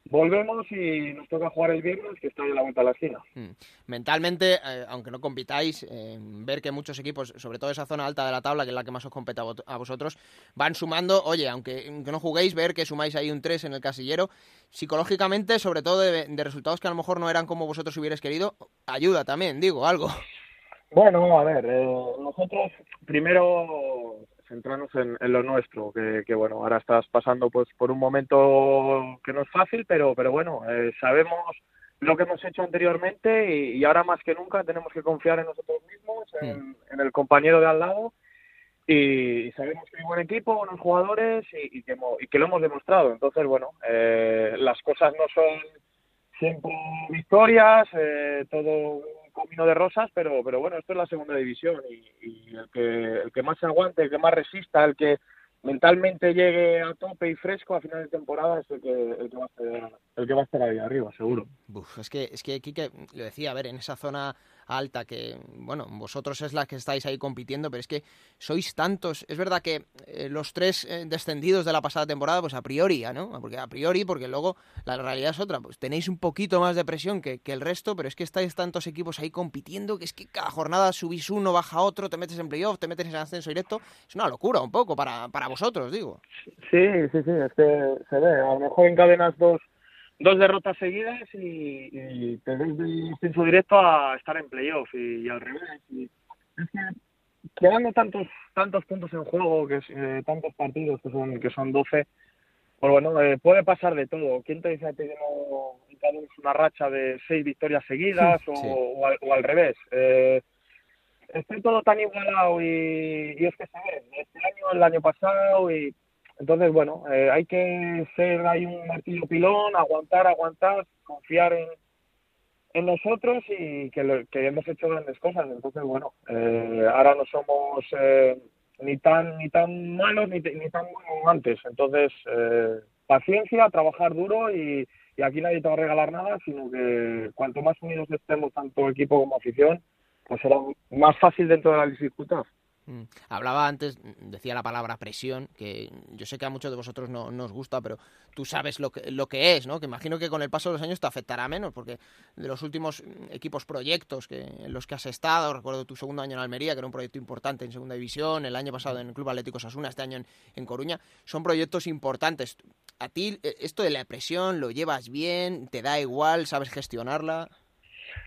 volvemos y nos toca jugar el viernes, que está en la vuelta a la esquina. Mm. Mentalmente, eh, aunque no compitáis, eh, ver que muchos equipos, sobre todo esa zona alta de la tabla, que es la que más os compete a, vosotros, van sumando, oye, aunque, no juguéis, ver que sumáis ahí un 3 en el casillero, psicológicamente, sobre todo de, resultados que a lo mejor no eran como vosotros hubierais querido, ayuda también, digo, algo. Bueno, a ver, eh, nosotros primero centrarnos en, lo nuestro, que, bueno, ahora estás pasando pues por un momento que no es fácil, pero, pero bueno, eh, sabemos lo que hemos hecho anteriormente y, ahora más que nunca tenemos que confiar en nosotros mismos, en, hmm. el compañero de al lado y, sabemos que hay buen equipo, buenos jugadores y, que, y que lo hemos demostrado. Entonces, bueno, eh, las cosas no son siempre victorias, eh, todo camino de rosas, pero, pero bueno, esto es la segunda división y, el, que, el que más se aguante, el que más resista, el que mentalmente llegue a tope y fresco a final de temporada es el que, el que, va, a estar, el que va a estar ahí arriba, seguro. es que, es que Quique, lo decía, a ver, en esa zona alta, que, bueno, vosotros es la que estáis ahí compitiendo, pero es que sois tantos. Es verdad que eh, los tres eh, descendidos de la pasada temporada, pues a priori, ¿no? Porque a priori, porque luego la realidad es otra, pues tenéis un poquito más de presión que, el resto, pero es que estáis tantos equipos ahí compitiendo que es que cada jornada subís uno, baja otro, te metes en playoff, te metes en ascenso directo. Es una locura un poco para, para vosotros, digo. Sí, sí, sí, es que se ve. A lo mejor encadenas dos dos derrotas seguidas y, y te ves de ascenso directo a estar en playoff y, al revés. Y es que quedando tantos tantos puntos en juego, que eh, tantos partidos que son que son 12, pues bueno, eh, puede pasar de todo. ¿Quién te dice que no una racha de seis victorias seguidas o, al, revés? Eh, está todo tan igualado y, y es que se ve, este año, el año pasado y entonces, bueno, eh, hay que ser ahí un martillo pilón, aguantar, aguantar, confiar en, nosotros y que, hemos hecho grandes cosas. Entonces, bueno, eh, ahora no somos eh, ni tan ni tan malos ni, ni tan buenos antes. Entonces, paciencia, trabajar duro y aquí nadie te va a regalar nada, sino que cuanto más unidos estemos, tanto equipo como afición, pues será más fácil dentro de la dificultad. Mm. Hablaba antes, decía la palabra presión, que yo sé que a muchos de vosotros no, no, os gusta, pero tú sabes lo que, lo que es, ¿no? Que imagino que con el paso de los años te afectará menos, porque de los últimos equipos proyectos que, en los que has estado, recuerdo tu segundo año en Almería, que era un proyecto importante en segunda división, el año pasado en el Club Atlético Sasuna, este año en, Coruña, son proyectos importantes. ¿A ti eh, esto de la presión lo llevas bien? ¿Te da igual? ¿Sabes gestionarla?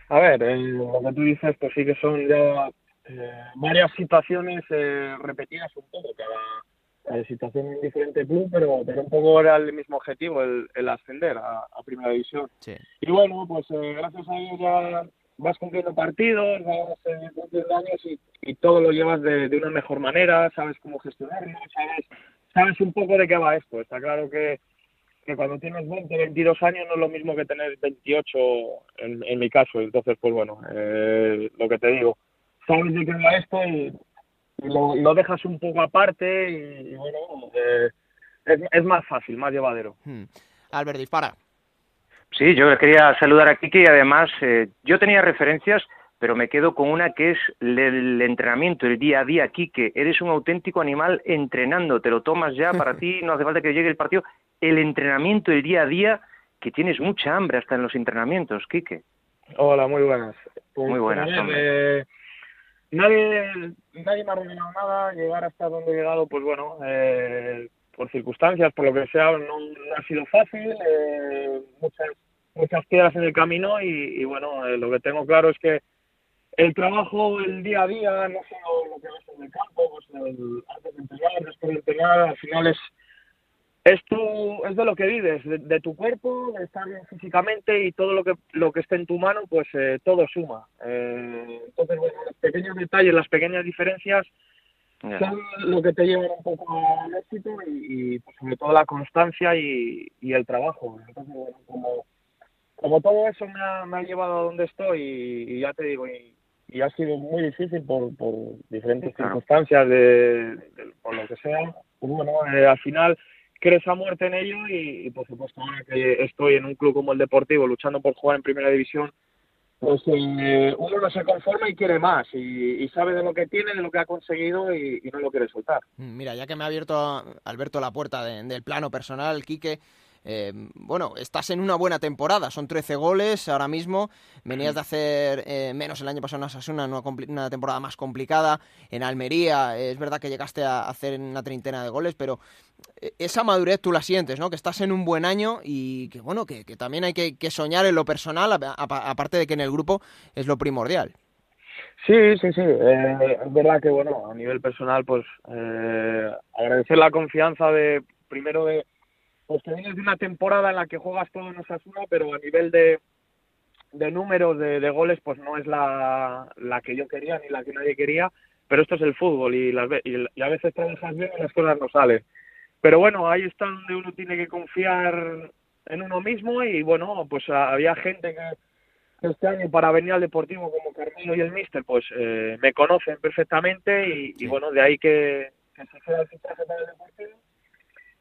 A ver, eh, lo que tú dices, pues sí que son ya eh, varias situaciones eh, repetidas un poco, cada eh, situación en diferente club, pero, pero un poco era el mismo objetivo, el, el ascender a, Primera División. Y bueno, pues gracias a ello ya vas cumpliendo partidos, vas cumpliendo años y, y, todo lo llevas de, de, una mejor manera, sabes cómo gestionarlo, sabes, sabes un poco de qué va esto. Está claro que, que cuando tienes 20, 22 años no es lo mismo que tener 28 en, en mi caso. Entonces, pues bueno, lo que te digo, sabes de qué va esto y, lo, dejas un poco aparte y, bueno, eh, es, más fácil, más llevadero. Hmm. Albert, dispara. Sí, yo quería saludar a Kike y además eh, yo tenía referencias, pero me quedo con una que es el, entrenamiento, el día a día, Kike. Eres un auténtico animal entrenando, te lo tomas ya para ti, no hace falta que llegue el partido. El entrenamiento, el día a día, que tienes mucha hambre hasta en los entrenamientos, Kike. Hola, muy buenas. muy pues, buenas. Eh, nadie, nadie me ha revelado nada, llegar hasta donde he llegado, pues bueno, eh, por circunstancias, por lo que sea, no, ha sido fácil, eh, muchas, muchas piedras en el camino y, bueno, eh, lo que tengo claro es que el trabajo, el día a día, no solo lo que ves en el campo, pues el, antes de entrenar, después de entrenar, al final es es tu, es de lo que vives, de, tu cuerpo, de estar bien físicamente y todo lo que lo que esté en tu mano, pues eh, todo suma. Eh, entonces, bueno, los pequeños detalles, las pequeñas diferencias son lo que te llevan un poco al éxito y, pues, sobre todo la constancia y, y el trabajo. Entonces, bueno, como, como todo eso me ha, me ha llevado a donde estoy y, ya te digo, y, y, ha sido muy difícil por, por diferentes circunstancias, de, por lo que sea, pues bueno, eh, al final crees a muerte en ello y, por supuesto ahora que estoy en un club como el Deportivo luchando por jugar en Primera División, pues eh, uno no se conforma y quiere más y, sabe de lo que tiene, de lo que ha conseguido y, no lo quiere soltar. Mm, mira, ya que me ha abierto Alberto la puerta del plano personal, Quique, eh, bueno, estás en una buena temporada, son 13 goles ahora mismo, venías de hacer eh, menos el año pasado en Asasuna, una, una temporada más complicada, en Almería es verdad que llegaste a hacer una treintena de goles, pero eh, esa madurez tú la sientes, ¿no? Que estás en un buen año y que, bueno, que, también hay que, soñar en lo personal, aparte de que en el grupo es lo primordial. Sí, sí, sí. es verdad que, bueno, a nivel personal, pues agradecer la confianza de, primero de, pues que vienes de una temporada en la que juegas todo en Osasuna, pero a nivel de, de números de, goles, pues no es la, la que yo quería ni la que nadie quería, pero esto es el fútbol y, las, y, a veces trabajas bien y las cosas no salen. Pero bueno, ahí está donde uno tiene que confiar en uno mismo y bueno, pues había gente que este año para venir al Deportivo como Carmelo y el Mister, pues eh, me conocen perfectamente y, bueno, de ahí que, que se sea el fichaje para el Deportivo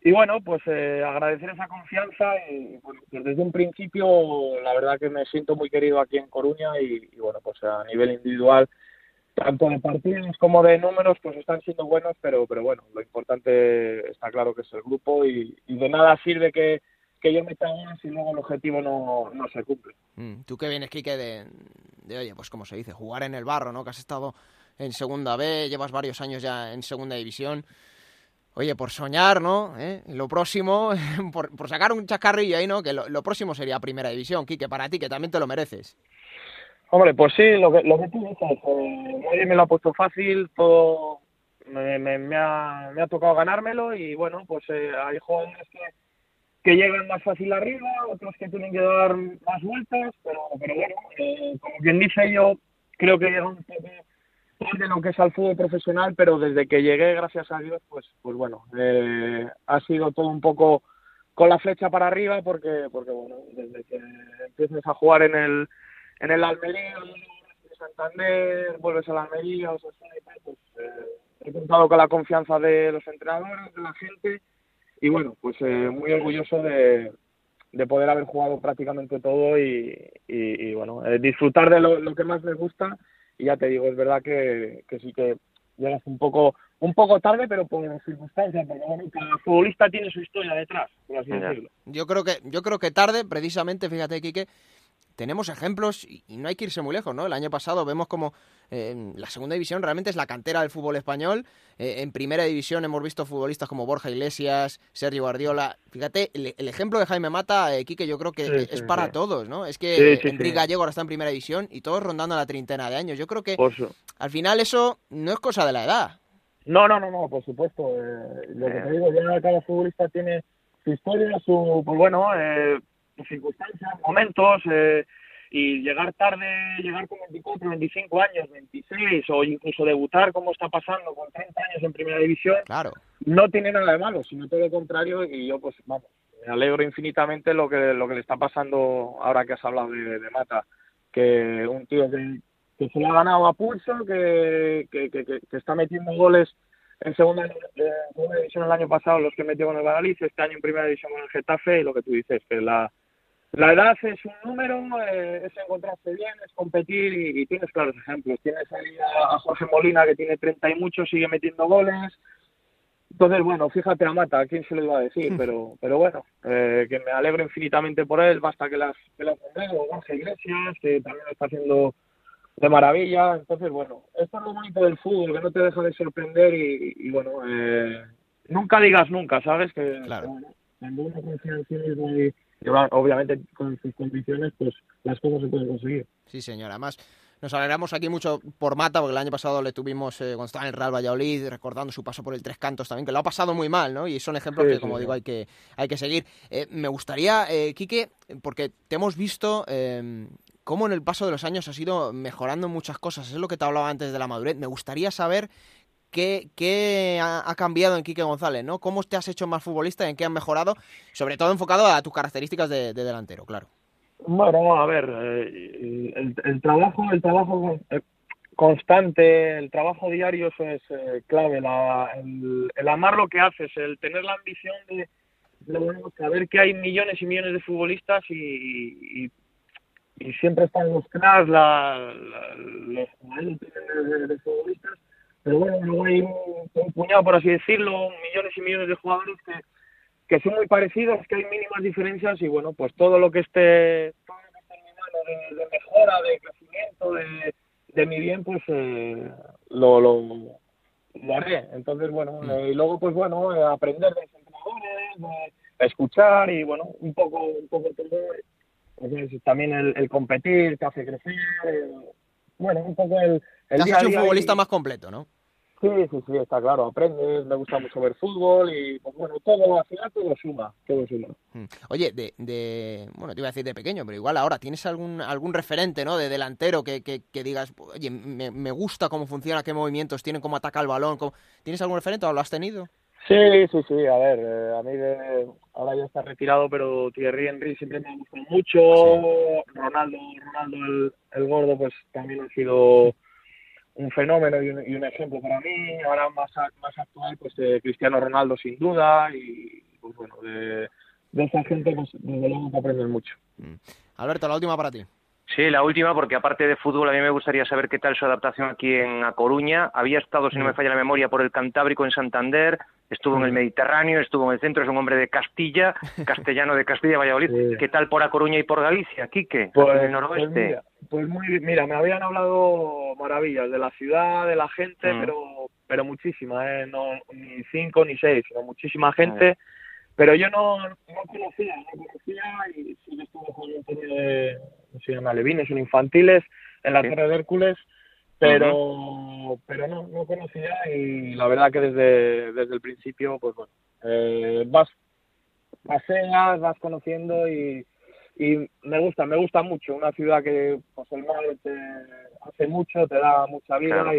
y bueno, pues eh, agradecer esa confianza y pues desde un principio la verdad que me siento muy querido aquí en Coruña y, bueno, pues a nivel individual, tanto de partidos como de números, pues están siendo buenos, pero, pero bueno, lo importante está claro que es el grupo y, de nada sirve que, que yo me ganas si luego el objetivo no, no se cumple. Mm, Tú que vienes, Kike, de, de, oye, pues como se dice, jugar en el barro, ¿no? Que has estado en segunda B, llevas varios años ya en segunda división. Oye, por soñar, ¿no? ¿Eh? Lo próximo, por, sacar un chascarrillo ahí, ¿no? Que lo, próximo sería Primera División, Quique, para ti, que también te lo mereces. Hombre, pues sí, lo que, lo que tú dices, eh, me lo ha puesto fácil, todo me, me, ha, me ha tocado ganármelo y bueno, pues eh, hay jugadores que, que llegan más fácil arriba, otros que tienen que dar más vueltas, pero, pero bueno, eh, como quien dice yo, creo que llega un poco de lo que es al fútbol profesional, pero desde que llegué, gracias a Dios, pues, pues bueno, eh, ha sido todo un poco con la flecha para arriba, porque, porque bueno, desde que empiezas a jugar en el, en el Almería, en Santander, vuelves a la Almería, o sea, pues eh, he contado con la confianza de los entrenadores, de la gente, y bueno, pues eh, muy orgulloso de, de poder haber jugado prácticamente todo y, y, bueno, disfrutar de lo, lo que más me gusta y ya te digo, es verdad que, que sí que llegas un poco un poco tarde, pero por circunstancias, porque bueno, cada futbolista tiene su historia detrás, por así decirlo. Yo creo que yo creo que tarde, precisamente, fíjate, Quique, tenemos ejemplos y, no hay que irse muy lejos, ¿no? El año pasado vemos como eh, la segunda división realmente es la cantera del fútbol español. Eh, en primera división hemos visto futbolistas como Borja Iglesias, Sergio Guardiola. Fíjate, el, ejemplo de Jaime Mata, eh, Quique, yo creo que es para todos, ¿no? Es que Enrique Gallego ahora está en primera división y todos rondando la treintena de años. Yo creo que al final eso no es cosa de la edad. No, no, no, no, por supuesto. Eh, lo que te digo, ya cada futbolista tiene su historia, su, pues bueno, eh, circunstancias, momentos, eh, y llegar tarde, llegar con 24, 25 años, 26, o incluso debutar como está pasando con 30 años en primera división, claro. no tiene nada de malo, sino todo lo contrario, y yo pues vamos, me alegro infinitamente lo que, lo que le está pasando ahora que has hablado de, Mata, que un tío que, que, se lo ha ganado a pulso, que, que, que, está metiendo goles en segunda, división el año pasado, los que metió con el Valladolid, este año en primera división con el Getafe, y lo que tú dices, que la la edad es un número, eh, es encontrarse bien, es competir y, tienes claros ejemplos. Tienes ahí a, Jorge Molina que tiene 30 y mucho, sigue metiendo goles. Entonces, bueno, fíjate a Mata, ¿a quién se lo iba a decir? Pero, pero bueno, eh, que me alegro infinitamente por él, basta que las, que las o Jorge Iglesias, que también lo está haciendo de maravilla. Entonces, bueno, esto es lo bonito del fútbol, que no te deja de sorprender y, bueno, eh, nunca digas nunca, ¿sabes? Que claro. cuando uno confía en obviamente con sus condiciones, pues las cosas se pueden conseguir. Sí, señora. Además, nos alegramos aquí mucho por Mata, porque el año pasado le tuvimos eh, cuando estaba en el Real Valladolid, recordando su paso por el Tres Cantos también, que lo ha pasado muy mal, ¿no? Y son ejemplos que, como digo, hay que, hay que seguir. Eh, me gustaría, eh, Quique, porque te hemos visto eh, cómo en el paso de los años has ido mejorando muchas cosas. Es lo que te hablaba antes de la madurez. Me gustaría saber ¿Qué, ha, cambiado en Quique González? ¿no? ¿Cómo te has hecho más futbolista? ¿En qué han mejorado? Sobre todo enfocado a tus características de, delantero, claro. Bueno, a ver, eh, el, trabajo, el trabajo eh, constante, el trabajo diario eso es eh, clave, el, amar lo que haces, el tener la ambición de, saber que hay millones y millones de futbolistas y, y siempre están los cracks, la, los de, de, futbolistas, pero bueno, luego hay un, puñado, por así decirlo, millones y millones de jugadores que, que son muy parecidos, que hay mínimas diferencias y bueno, pues todo lo que esté, todo lo que esté en mi mano de, de mejora, de crecimiento, de, de mi bien, pues eh, lo, lo, lo haré. Entonces, bueno, Mm. eh, y luego, pues bueno, eh, aprender de los entrenadores, de escuchar y bueno, un poco, un poco todo. Pues, es también el, el competir te hace crecer. el- bueno, un poco el Te has hecho un y- futbolista más completo, ¿no? Sí, sí, sí, está claro, aprendes, me gusta mucho ver fútbol y pues bueno, todo, al final todo suma, todo suma. Mm. Oye, de, de, bueno, te iba a decir de pequeño, pero igual ahora, ¿tienes algún, algún referente, ¿no? De delantero que, que, que digas, oye, me, me gusta cómo funciona, qué movimientos tienen, cómo ataca el balón? cómo- ¿Tienes algún referente o lo has tenido? Sí, sí, sí, a ver, eh, a mí de, ahora ya está retirado, pero Thierry Henry siempre me ha gustado mucho, Ronaldo, Ronaldo el, el gordo, pues también ha sido un fenómeno y un, y un ejemplo para mí, ahora más, más actual, pues eh, Cristiano Ronaldo sin duda, y pues bueno, de, de esa gente, pues desde luego que aprendes mucho. Alberto, la última para ti. Sí, la última, porque aparte de fútbol, a mí me gustaría saber qué tal su adaptación aquí en A Coruña. Había estado, si no me falla la memoria, por el Cantábrico en Santander, estuvo en el Mediterráneo, estuvo en el centro, es un hombre de Castilla, castellano de Castilla, Valladolid. Sí. ¿Qué tal por A Coruña y por Galicia, Quique? Pues, en el pues noroeste. mira, pues muy. Mira, me habían hablado maravillas de la ciudad, de la gente, Mm. pero pero muchísima, ¿eh? No, ni cinco ni seis, sino muchísima gente. Pero yo no, no conocía, no conocía y sí estuve con un de, ¿cómo se llama? Levines, un infantiles, en la Sí. Torre de Hércules, pero pero no, no conocía y la verdad que desde, desde el principio, pues bueno, eh, vas, paseas, vas conociendo y, y me gusta, me gusta mucho. Una ciudad que pues el mar te hace mucho, te da mucha vida Claro. y,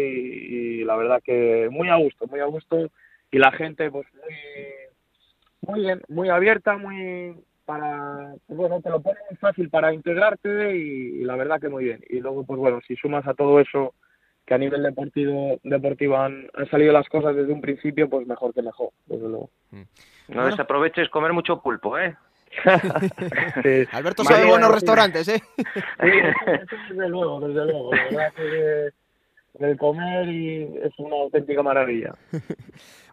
y la verdad que muy a gusto, muy a gusto y la gente pues muy muy muy abierta, muy para pues, bueno, te lo pone muy fácil para integrarte y, y la verdad que muy bien. Y luego pues bueno, si sumas a todo eso que a nivel deportivo deportivo han, han salido las cosas desde un principio, pues mejor que mejor, desde luego. No Bueno. desaproveches comer mucho pulpo, ¿eh? Sí. Alberto sabe buenos restaurantes, ¿eh? Sí, eso desde luego, desde luego. La verdad que el comer y es una auténtica maravilla.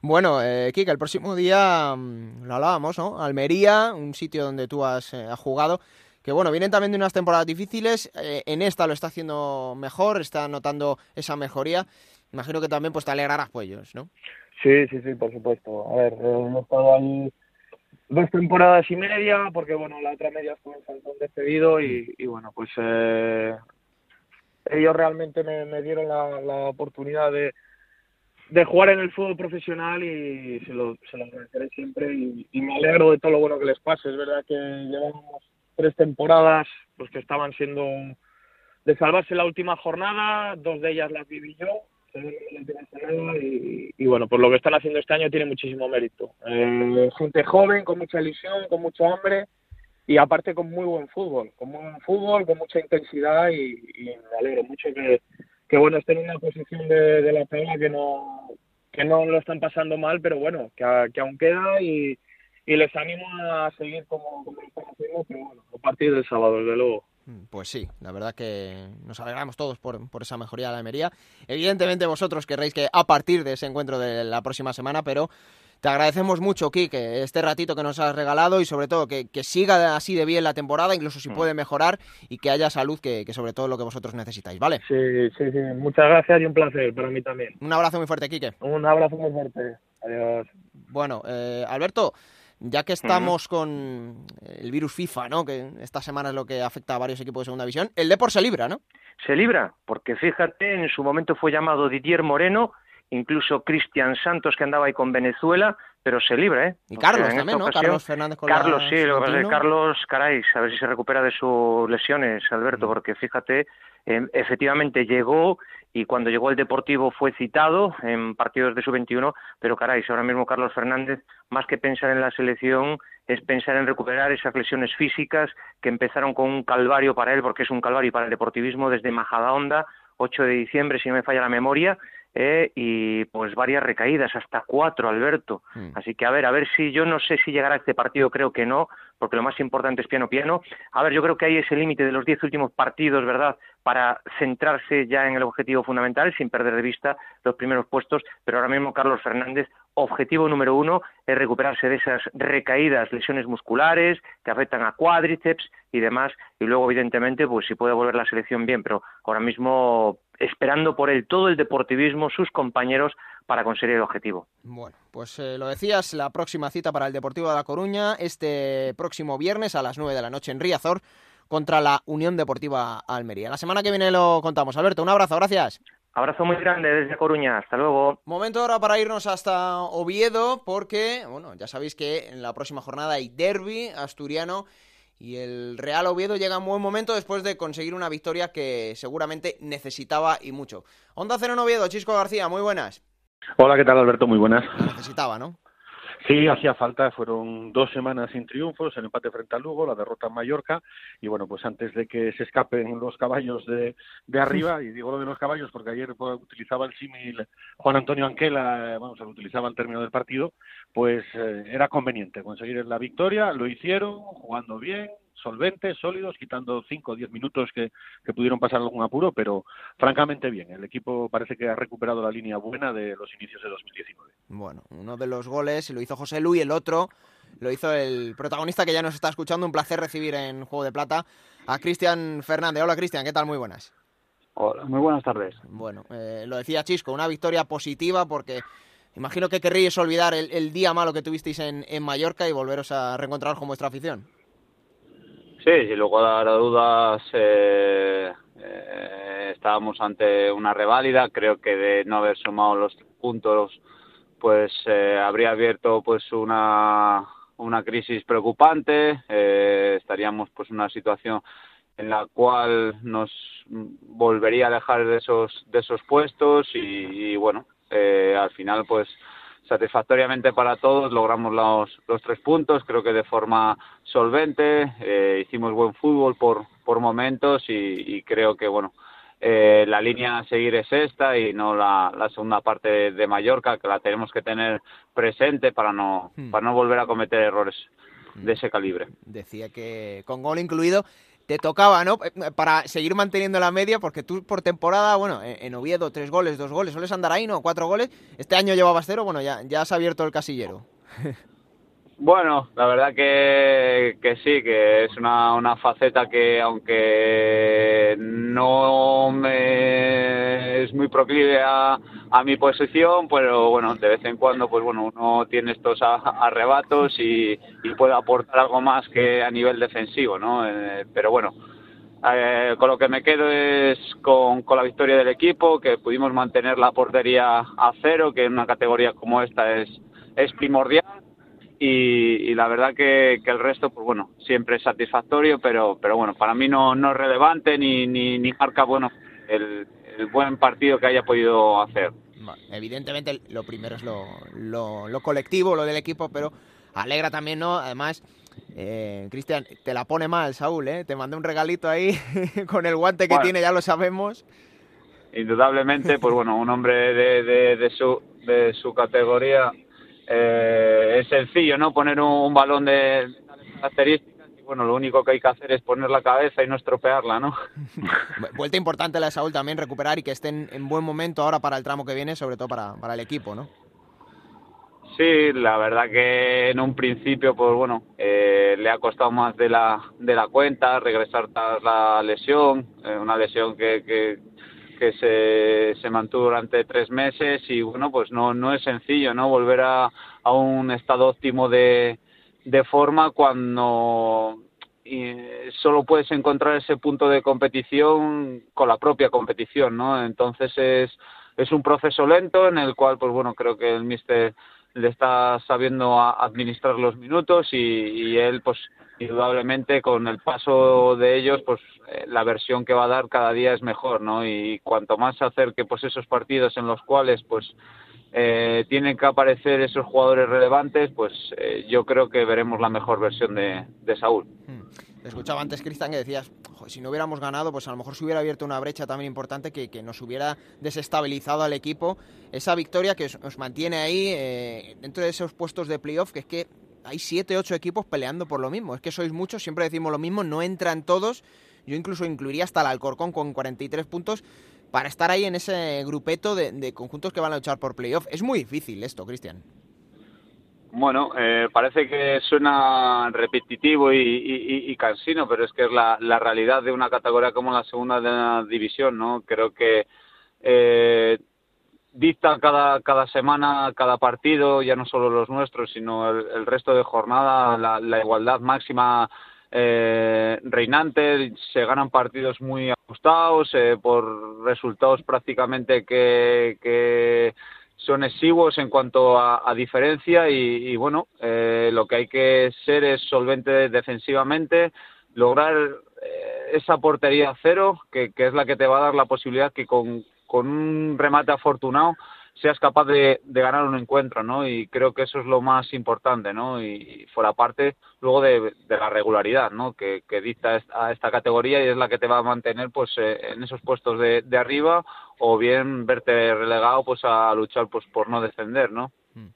Bueno, eh, Kika, el próximo día mm, lo hablábamos, ¿no? Almería, un sitio donde tú has, eh, has jugado. Que bueno, vienen también de unas temporadas difíciles. eh, en esta lo está haciendo mejor, está notando esa mejoría. Imagino que también pues te alegrarás por ellos, ¿no? Sí, sí, sí, por supuesto. A ver, eh, hemos estado ahí dos temporadas y media, porque bueno, la otra media fue en Saltón despedido y, y bueno, pues eh, ellos realmente me, dieron la, oportunidad de, jugar en el fútbol profesional y se lo, se lo agradeceré siempre y, me alegro de todo lo bueno que les pase. Es verdad que llevamos tres temporadas pues que estaban siendo de salvarse la última jornada, dos de ellas las viví yo y, y bueno, por lo que están haciendo este año tiene muchísimo mérito. Eh, gente joven, con mucha ilusión, con mucho hambre y aparte con muy buen fútbol, con muy buen fútbol, con mucha intensidad y, y me alegro mucho que, que bueno estén en una posición de, de la tabla que no que no lo están pasando mal, pero bueno, que, a- que aún queda y, y les animo a seguir como, como están haciendo, pero bueno, a partir del sábado, desde luego. Mm, Pues sí, la verdad que nos alegramos todos por, por esa mejoría de la Almería. Evidentemente vosotros querréis que a partir de ese encuentro de la próxima semana, pero te agradecemos mucho, Kike, este ratito que nos has regalado y sobre todo que, que siga así de bien la temporada, incluso si Mm. puede mejorar y que haya salud, que, que sobre todo lo que vosotros necesitáis, ¿vale? Sí, sí, sí, muchas gracias y un placer para mí también. Un abrazo muy fuerte, Kike. Un abrazo muy fuerte. Adiós. Bueno, eh, Alberto, ya que estamos con el virus FIFA, ¿no? Que esta semana es lo que afecta a varios equipos de segunda división, el Depor se libra, ¿no? Se libra, porque fíjate, en su momento fue llamado Didier Moreno, incluso Cristian Santos, que andaba ahí con Venezuela, pero se libra, ¿eh? Y Carlos también, ¿no? ocasión- Carlos Fernández con Carlos, la sí, lo que pasa es que sub-21. Carlos, caray, a ver si se recupera de sus lesiones, Alberto, porque fíjate, eh, efectivamente llegó y cuando llegó el Deportivo fue citado en partidos de sub-21, pero caray, ahora mismo Carlos Fernández, más que pensar en la selección, es pensar en recuperar esas lesiones físicas que empezaron con un calvario para él, porque es un calvario para el deportivismo desde Majadahonda, 8 de diciembre, si no me falla la memoria, eh, y pues varias recaídas, hasta cuatro, Alberto. Mm. Así que a ver, a ver si yo no sé si llegará a este partido, creo que no, porque lo más importante es piano piano. A ver, yo creo que hay ese límite de los diez últimos partidos, ¿verdad? Para centrarse ya en el objetivo fundamental, sin perder de vista los primeros puestos, pero ahora mismo Carlos Fernández, objetivo número uno es recuperarse de esas recaídas, lesiones musculares que afectan a cuádriceps y demás, y luego evidentemente, pues si puede volver la selección bien, pero ahora mismo esperando por él todo el deportivismo, sus compañeros, para conseguir el objetivo. Bueno, pues eh, lo decías, la próxima cita para el Deportivo de La Coruña, este próximo viernes a las 9 de la noche en Riazor, contra la Unión Deportiva Almería. La semana que viene lo contamos. Alberto, un abrazo, gracias. Abrazo muy grande desde Coruña, hasta luego. Momento ahora para irnos hasta Oviedo, porque, bueno, ya sabéis que en la próxima jornada hay derby asturiano y el Real Oviedo llega en buen momento después de conseguir una victoria que seguramente necesitaba y mucho. Onda Cero en Oviedo, Chisco García, muy buenas. Hola, ¿qué tal Alberto? Muy buenas. Lo necesitaba, ¿no? Sí, hacía falta, fueron dos semanas sin triunfos, el empate frente al Lugo, la derrota en Mallorca, y bueno, pues antes de que se escapen los caballos de, de arriba, y digo lo de los caballos porque ayer utilizaba el símil Juan Antonio Anquela, vamos, se lo utilizaba al término del partido, pues eh, era conveniente conseguir la victoria, lo hicieron, jugando bien, solventes, sólidos, quitando 5 o 10 minutos que, que, pudieron pasar algún apuro, pero francamente bien. El equipo parece que ha recuperado la línea buena de los inicios de 2019. Bueno, uno de los goles lo hizo José Luis, el otro lo hizo el protagonista que ya nos está escuchando. Un placer recibir en Juego de Plata a Cristian Fernández. Hola Cristian, ¿qué tal? Muy buenas. Hola, muy buenas tardes. Bueno, eh, lo decía Chisco, una victoria positiva porque imagino que querríais olvidar el, el día malo que tuvisteis en, en Mallorca y volveros a reencontrar con vuestra afición. Sí, sin lugar a dudas eh, eh, estábamos ante una reválida. Creo que de no haber sumado los puntos, pues eh, habría abierto pues una una crisis preocupante. Eh, estaríamos pues en una situación en la cual nos volvería a alejar de esos de esos puestos y, y bueno, eh, al final pues satisfactoriamente para todos, logramos los, los tres puntos, creo que de forma solvente, eh, hicimos buen fútbol por, por momentos y, y creo que, bueno, eh, la línea a seguir es esta y no la, la segunda parte de, de, Mallorca, que la tenemos que tener presente para no, hmm. para no volver a cometer errores de ese calibre. Decía que con gol incluido te tocaba, ¿no? Para seguir manteniendo la media, porque tú por temporada, bueno, en Oviedo tres goles, dos goles, sueles andar ahí, ¿no? Cuatro goles. Este año llevabas cero, bueno, ya, ya has abierto el casillero. Bueno, la verdad que, que sí, que es una, una faceta que aunque no me es muy proclive a, mi posición, pero bueno, de vez en cuando pues bueno, uno tiene estos arrebatos y, y puede aportar algo más que a nivel defensivo, ¿no? Eh, pero bueno, eh, con lo que me quedo es con, con la victoria del equipo, que pudimos mantener la portería a cero, que en una categoría como esta es, es primordial y, y, la verdad que, que, el resto, pues bueno, siempre es satisfactorio, pero, pero bueno, para mí no, no es relevante ni, ni, ni marca, bueno, el, el, buen partido que haya podido hacer. Evidentemente, lo primero es lo, lo, lo colectivo, lo del equipo, pero alegra también, ¿no? Además, eh, Cristian, te la pone mal, Saúl, ¿eh? Te mandé un regalito ahí con el guante que bueno, tiene, ya lo sabemos. Indudablemente, pues bueno, un hombre de, de, de su, de su categoría eh, es sencillo, ¿no? Poner un, un balón de, de características y bueno, lo único que hay que hacer es poner la cabeza y no estropearla, ¿no? Vuelta importante la de Saúl también recuperar y que estén en buen momento ahora para el tramo que viene, sobre todo para, para el equipo, ¿no? Sí, la verdad que en un principio, pues bueno, eh, le ha costado más de la, de la cuenta regresar tras la lesión, eh, una lesión que, que, que se, se mantuvo durante tres meses y bueno, pues no, no es sencillo, ¿no? Volver a, a un estado óptimo de, de forma cuando solo puedes encontrar ese punto de competición con la propia competición, ¿no? Entonces es, es un proceso lento en el cual, pues bueno, creo que el míster le está sabiendo administrar los minutos y, él pues indudablemente con el paso de ellos pues eh, la versión que va a dar cada día es mejor no y cuanto más se acerque pues esos partidos en los cuales pues eh, tienen que aparecer esos jugadores relevantes pues eh, yo creo que veremos la mejor versión de, de Saúl hmm. Escuchaba antes, Cristian, que decías, si no hubiéramos ganado, pues a lo mejor se hubiera abierto una brecha también importante que, que nos hubiera desestabilizado al equipo. Esa victoria que os, mantiene ahí dentro de esos puestos de playoff, que es que hay siete, ocho equipos peleando por lo mismo. Es que sois muchos, siempre decimos lo mismo, no entran todos. Yo incluso incluiría hasta el Alcorcón con 43 puntos para estar ahí en ese grupeto de, de conjuntos que van a luchar por playoff. Es muy difícil esto, Cristian. Bueno, eh, parece que suena repetitivo y, cansino, pero es que es la, realidad de una categoría como la segunda división, ¿no? Creo que eh, dicta cada, cada semana, cada partido, ya no solo los nuestros, sino el, resto de jornada, la, igualdad máxima eh, reinante, se ganan partidos muy ajustados eh, por resultados prácticamente que, que son exiguos en cuanto a, diferencia. Y, bueno, eh, lo que hay que ser es solvente defensivamente, lograr eh, esa portería cero, que, es la que te va a dar la posibilidad que con, con un remate afortunado seas capaz de, ganar un encuentro, ¿no? Y creo que eso es lo más importante, ¿no? Y, fuera parte luego de, la regularidad, ¿no? Que, dicta a esta categoría y es la que te va a mantener, pues, eh, en esos puestos de, de, arriba o bien verte relegado, pues, a luchar, pues, por no descender, ¿no? Mm.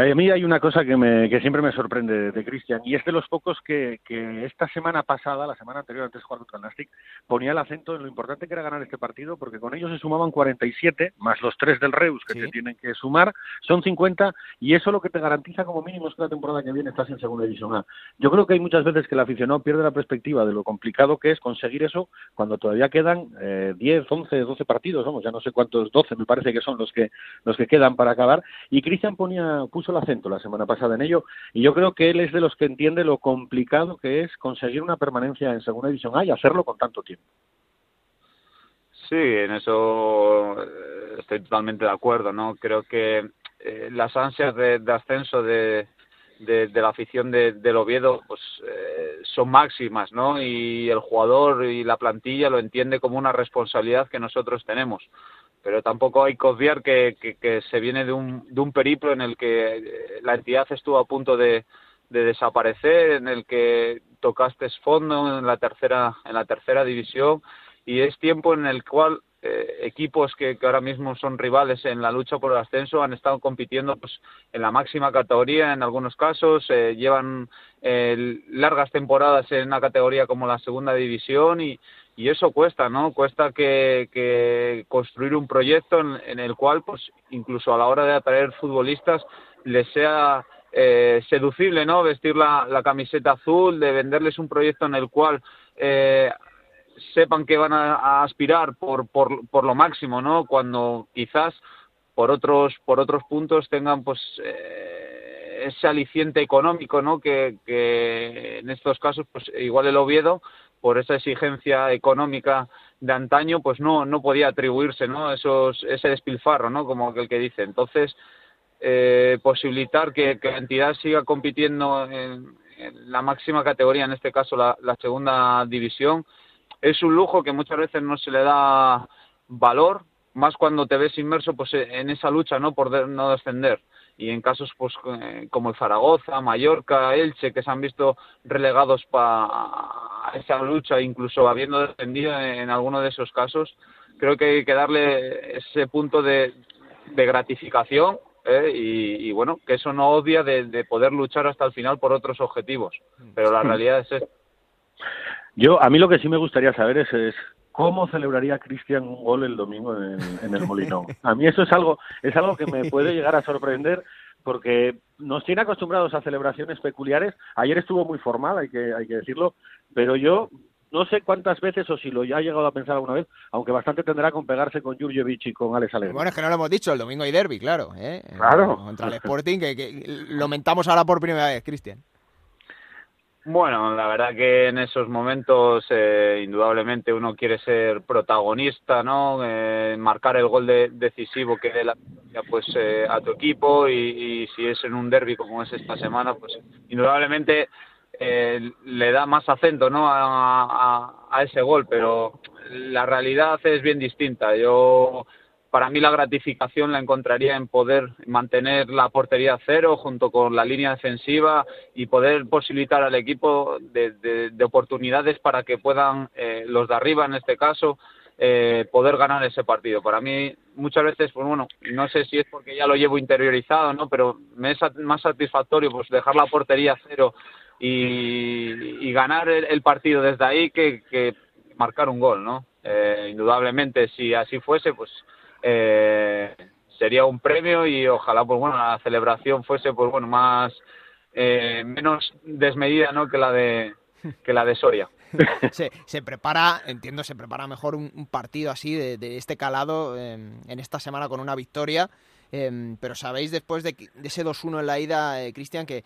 A mí hay una cosa que, me, que siempre me sorprende de, Cristian y es de los pocos que, que, esta semana pasada, la semana anterior antes de jugar contra el Nastic, ponía el acento en lo importante que era ganar este partido porque con ellos se sumaban 47 más los tres del Reus que te tienen que sumar, son 50 y eso lo que te garantiza como mínimo es que la temporada que viene estás en segunda división A. Yo creo que hay muchas veces que el aficionado pierde la perspectiva de lo complicado que es conseguir eso cuando todavía quedan eh, 10, 11, 12 partidos, vamos, ya no sé cuántos, 12 me parece que son los que los que quedan para acabar y Cristian ponía puso el acento la semana pasada en ello y yo creo que él es de los que entiende lo complicado que es conseguir una permanencia en Segunda División A y hacerlo con tanto tiempo. Sí, en eso eh, estoy totalmente de acuerdo, ¿no? Creo que eh, las ansias de, ascenso de, de, la afición de, del Oviedo pues eh, son máximas, ¿no? Y el jugador y la plantilla lo entiende como una responsabilidad que nosotros tenemos pero tampoco hay que obviar que, que, se viene de un, de un periplo en el que eh, la entidad estuvo a punto de, de desaparecer, en el que tocaste fondo en la tercera en la tercera división y es tiempo en el cual eh, equipos que, que, ahora mismo son rivales en la lucha por el ascenso han estado compitiendo pues en la máxima categoría en algunos casos eh, llevan largas temporadas en una categoría como la segunda división y, y eso cuesta, ¿no? Cuesta que, construir un proyecto en, el cual, pues, incluso a la hora de atraer futbolistas, les sea eh, seducible, ¿no? Vestir la, camiseta azul, de venderles un proyecto en el cual eh, sepan que van a, aspirar por, por, por, lo máximo, ¿no? Cuando quizás por otros por otros puntos tengan, pues, eh, ese aliciente económico, ¿no? Que, que en estos casos, pues, igual el Oviedo por esa exigencia económica de antaño, pues no, no podía atribuirse ¿no? Esos, ese despilfarro, ¿no? como aquel que dice. Entonces, eh, posibilitar que, la entidad siga compitiendo en, la máxima categoría, en este caso la, la, segunda división, es un lujo que muchas veces no se le da valor, más cuando te ves inmerso pues, en esa lucha ¿no? por no descender y en casos pues eh, como el Zaragoza, Mallorca, Elche, que se han visto relegados para esa lucha, incluso habiendo defendido en alguno de esos casos, creo que hay que darle ese punto de, gratificación ¿eh? y, bueno, que eso no odia de, poder luchar hasta el final por otros objetivos, pero la realidad es esta. Yo, a mí lo que sí me gustaría saber es, es ¿Cómo celebraría Cristian un gol el domingo en, el Molinón? A mí eso es algo, es algo que me puede llegar a sorprender porque nos tiene acostumbrados a celebraciones peculiares. Ayer estuvo muy formal, hay que, hay que decirlo, pero yo no sé cuántas veces o si lo ya ha llegado a pensar alguna vez, aunque bastante tendrá con pegarse con Jurjevic y con Alex Alegre. Bueno, es que no lo hemos dicho, el domingo hay derby, claro. ¿eh? Claro. Contra el Sporting, que, que lo mentamos ahora por primera vez, Cristian. Bueno, la verdad que en esos momentos eh, indudablemente uno quiere ser protagonista, ¿no? Eh, marcar el gol decisivo que dé la pues eh, a tu equipo y, si es en un derby como es esta semana, pues indudablemente le da más acento, ¿no? A, a, ese gol, pero la realidad es bien distinta. Yo para mí la gratificación la encontraría en poder mantener la portería cero junto con la línea defensiva y poder posibilitar al equipo de, oportunidades para que puedan eh, los de arriba en este caso eh, poder ganar ese partido. Para mí muchas veces, pues bueno, no sé si es porque ya lo llevo interiorizado, ¿no? Pero me es más satisfactorio pues dejar la portería cero y, ganar el, partido desde ahí que, marcar un gol, ¿no? Eh, indudablemente, si así fuese, pues eh, sería un premio y ojalá pues bueno la celebración fuese pues bueno más eh, menos desmedida no que la de que la de Soria se, se prepara entiendo se prepara mejor un, partido así de, este calado en esta semana con una victoria em, pero sabéis después de, ese 2-1 en la ida eh, Cristian que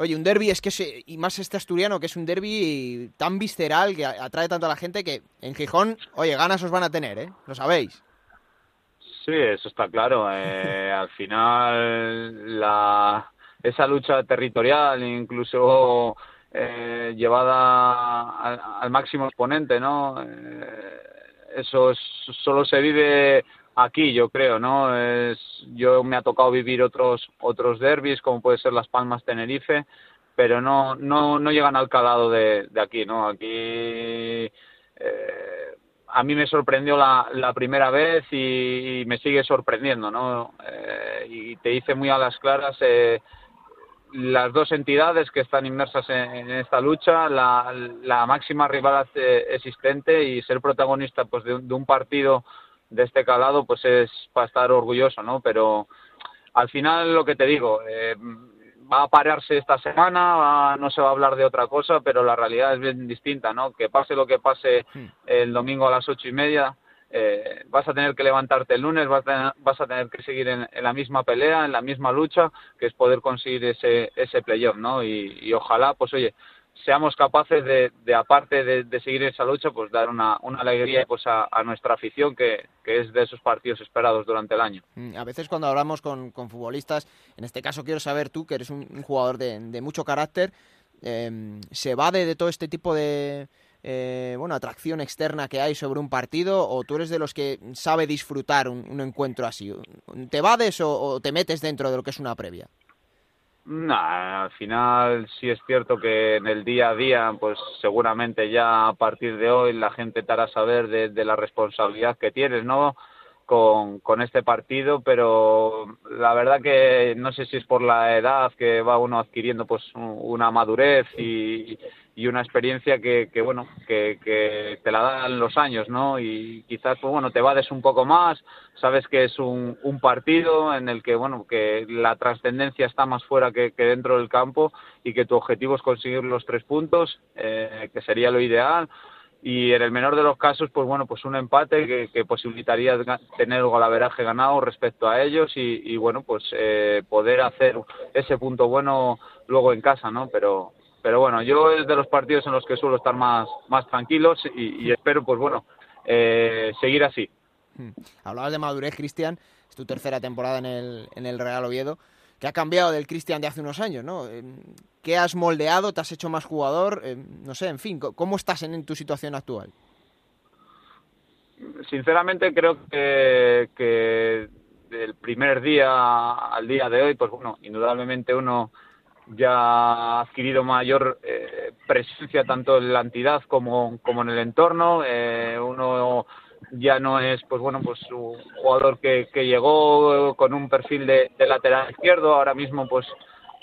Oye, un derby es que, y más este asturiano, que es un derby tan visceral que atrae tanto a la gente que en Gijón, oye, ganas os van a tener, ¿eh? Lo sabéis. Sí, eso está claro. Eh, al final, la, esa lucha territorial, incluso eh, llevada al, máximo exponente, ¿no? Eh, eso solo se vive aquí, yo creo, ¿no? Es, yo me ha tocado vivir otros otros derbis, como puede ser Las Palmas, Tenerife, pero no no no llegan al calado de, de aquí, ¿no? Aquí eh, a mí me sorprendió la, la primera vez y, me sigue sorprendiendo, ¿no? Eh, y te hice muy a las claras eh, las dos entidades que están inmersas en, esta lucha, la, la, máxima rival existente y ser protagonista pues de, un partido de este calado pues es para estar orgulloso, ¿no? Pero al final lo que te digo, eh, va a pararse esta semana, no se va a hablar de otra cosa, pero la realidad es bien distinta, ¿no? Que pase lo que pase hmm. el domingo a las ocho y media, eh, vas a tener que levantarte el lunes, vas a tener, que seguir en, la misma pelea, en la misma lucha, que es poder conseguir ese, ese playoff, ¿no? y ojalá, pues oye, seamos capaces de, de aparte de, de, seguir esa lucha, pues dar una, alegría pues a, nuestra afición que, que, es de esos partidos esperados durante el año. Mm, a veces cuando hablamos con, con futbolistas, en este caso quiero saber tú, que eres un, jugador de, de, mucho carácter, em, ¿se va de, todo este tipo de eh, bueno atracción externa que hay sobre un partido o tú eres de los que sabe disfrutar un, un encuentro así? ¿Te vades o, o te metes dentro de lo que es una previa? Nah, al final sí es cierto que en el día a día, pues seguramente ya a partir de hoy la gente te hará saber de, la responsabilidad que tienes, ¿no? Con, con, este partido, pero la verdad que no sé si es por la edad que va uno adquiriendo pues una madurez y, y una experiencia que, que bueno, que, que, te la dan los años, ¿no? Y quizás, pues bueno, te vades un poco más, sabes que es un, un partido en el que, bueno, que la trascendencia está más fuera que, que, dentro del campo y que tu objetivo es conseguir los tres puntos, eh, que sería lo ideal. Y en el menor de los casos, pues bueno, pues un empate que, que posibilitaría tener el golaveraje ganado respecto a ellos y, y bueno, pues eh, poder hacer ese punto bueno luego en casa, ¿no? Pero, pero bueno, yo es de los partidos en los que suelo estar más, más tranquilos y, espero, pues bueno, eh, seguir así. Hmm. Hablabas de madurez, Cristian, es tu tercera temporada en el, en el Real Oviedo, que ha cambiado del Cristian de hace unos años, ¿no? Eh, ¿Qué has moldeado? ¿Te has hecho más jugador? Eh, no sé, en fin, ¿cómo estás en, tu situación actual? Sinceramente creo que, que del primer día al día de hoy, pues bueno, indudablemente uno ya ha adquirido mayor eh, presencia tanto en la entidad como, como en el entorno. Eh, uno ya no es, pues bueno, pues un jugador que, que llegó con un perfil de, lateral izquierdo. Ahora mismo, pues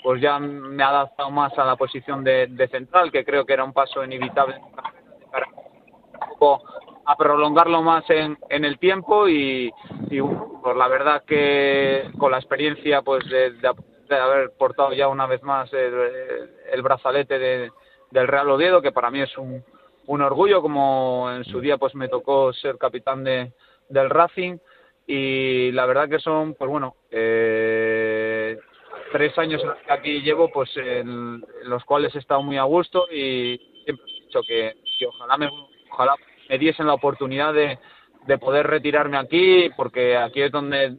pues ya me ha adaptado más a la posición de, de central, que creo que era un paso inevitable para a prolongarlo más en, en el tiempo y, y pues la verdad que con la experiencia pues de de haber portado ya una vez más el, brazalete de, del Real Oviedo, que para mí es un, un, orgullo, como en su día pues me tocó ser capitán de, del Racing. Y la verdad que son, pues bueno, eh, tres años que aquí llevo, pues en, los cuales he estado muy a gusto y siempre he dicho que, que ojalá me, ojalá me diesen la oportunidad de, de poder retirarme aquí, porque aquí es donde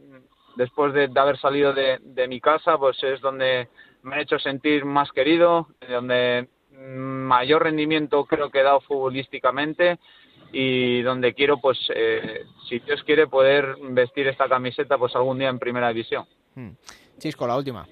después de, haber salido de, mi casa, pues es donde me he hecho sentir más querido, donde mayor rendimiento creo que he dado futbolísticamente y donde quiero, pues, eh, si Dios quiere, poder vestir esta camiseta, pues algún día en primera división. Hmm. Chisco, la última.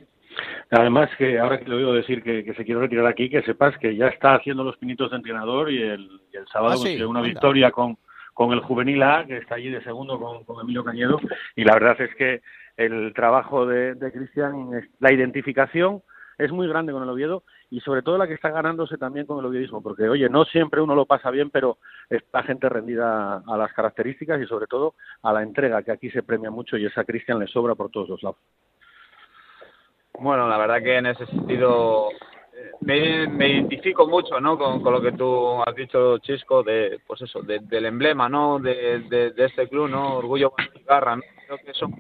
Además, que ahora que le oigo decir que, se quiere retirar aquí, que sepas que ya está haciendo los pinitos de entrenador y el, sábado ah, consiguió una victoria con, con el Juvenil A, que está allí de segundo con, Emilio Cañedo. Y la verdad es que el trabajo de, de Cristian, la identificación, es muy grande con el Oviedo y sobre todo la que está ganándose también con el oviedismo, porque oye, no siempre uno lo pasa bien, pero está gente rendida a las características y sobre todo a la entrega, que aquí se premia mucho y esa Cristian le sobra por todos los lados. Bueno, la verdad que en ese sentido me, identifico mucho, ¿no? Con, lo que tú has dicho, Chisco, de, pues eso, del emblema, ¿no? De, de, este club, ¿no? Orgullo, garra, ¿no? Creo que son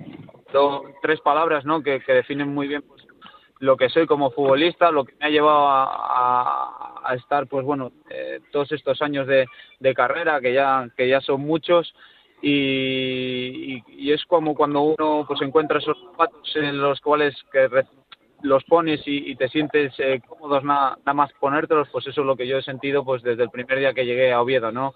tres palabras, ¿no? Que, definen muy bien pues, lo que soy como futbolista, lo que me ha llevado a, a, estar, pues bueno, eh, todos estos años de, de, carrera, que ya, que ya son muchos, y, y, es como cuando uno pues encuentra esos zapatos en los cuales que los pones y, te sientes eh, cómodos nada, más ponértelos, pues eso es lo que yo he sentido pues desde el primer día que llegué a Oviedo, ¿no?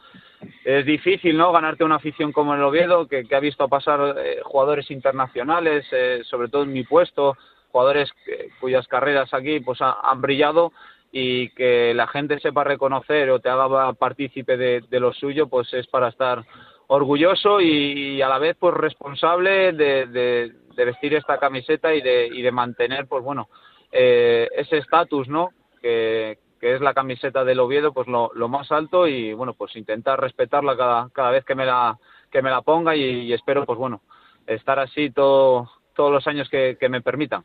Es difícil, ¿no? Ganarte una afición como el Oviedo, que, ha visto pasar eh, jugadores internacionales, eh, sobre todo en mi puesto, jugadores cuyas carreras aquí pues han brillado y que la gente sepa reconocer o te haga partícipe de, lo suyo, pues es para estar orgulloso y, a la vez pues responsable de, vestir esta camiseta y de, y de mantener pues bueno eh, ese estatus no que, que, es la camiseta del Oviedo pues lo, lo, más alto y bueno pues intentar respetarla cada, cada vez que me la que me la ponga y espero pues bueno estar así todo todos los años que, me permitan.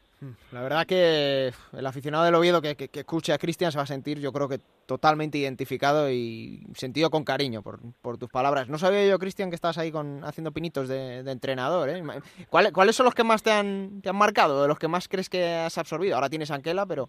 La verdad que el aficionado del Oviedo que, que, escuche a Cristian se va a sentir, yo creo que totalmente identificado y sentido con cariño por, tus palabras. No sabía yo, Cristian, que estás ahí con, haciendo pinitos de, entrenador. ¿eh? ¿Cuáles son los que más te han, te han marcado, de los que más crees que has absorbido? Ahora tienes Anquela, pero...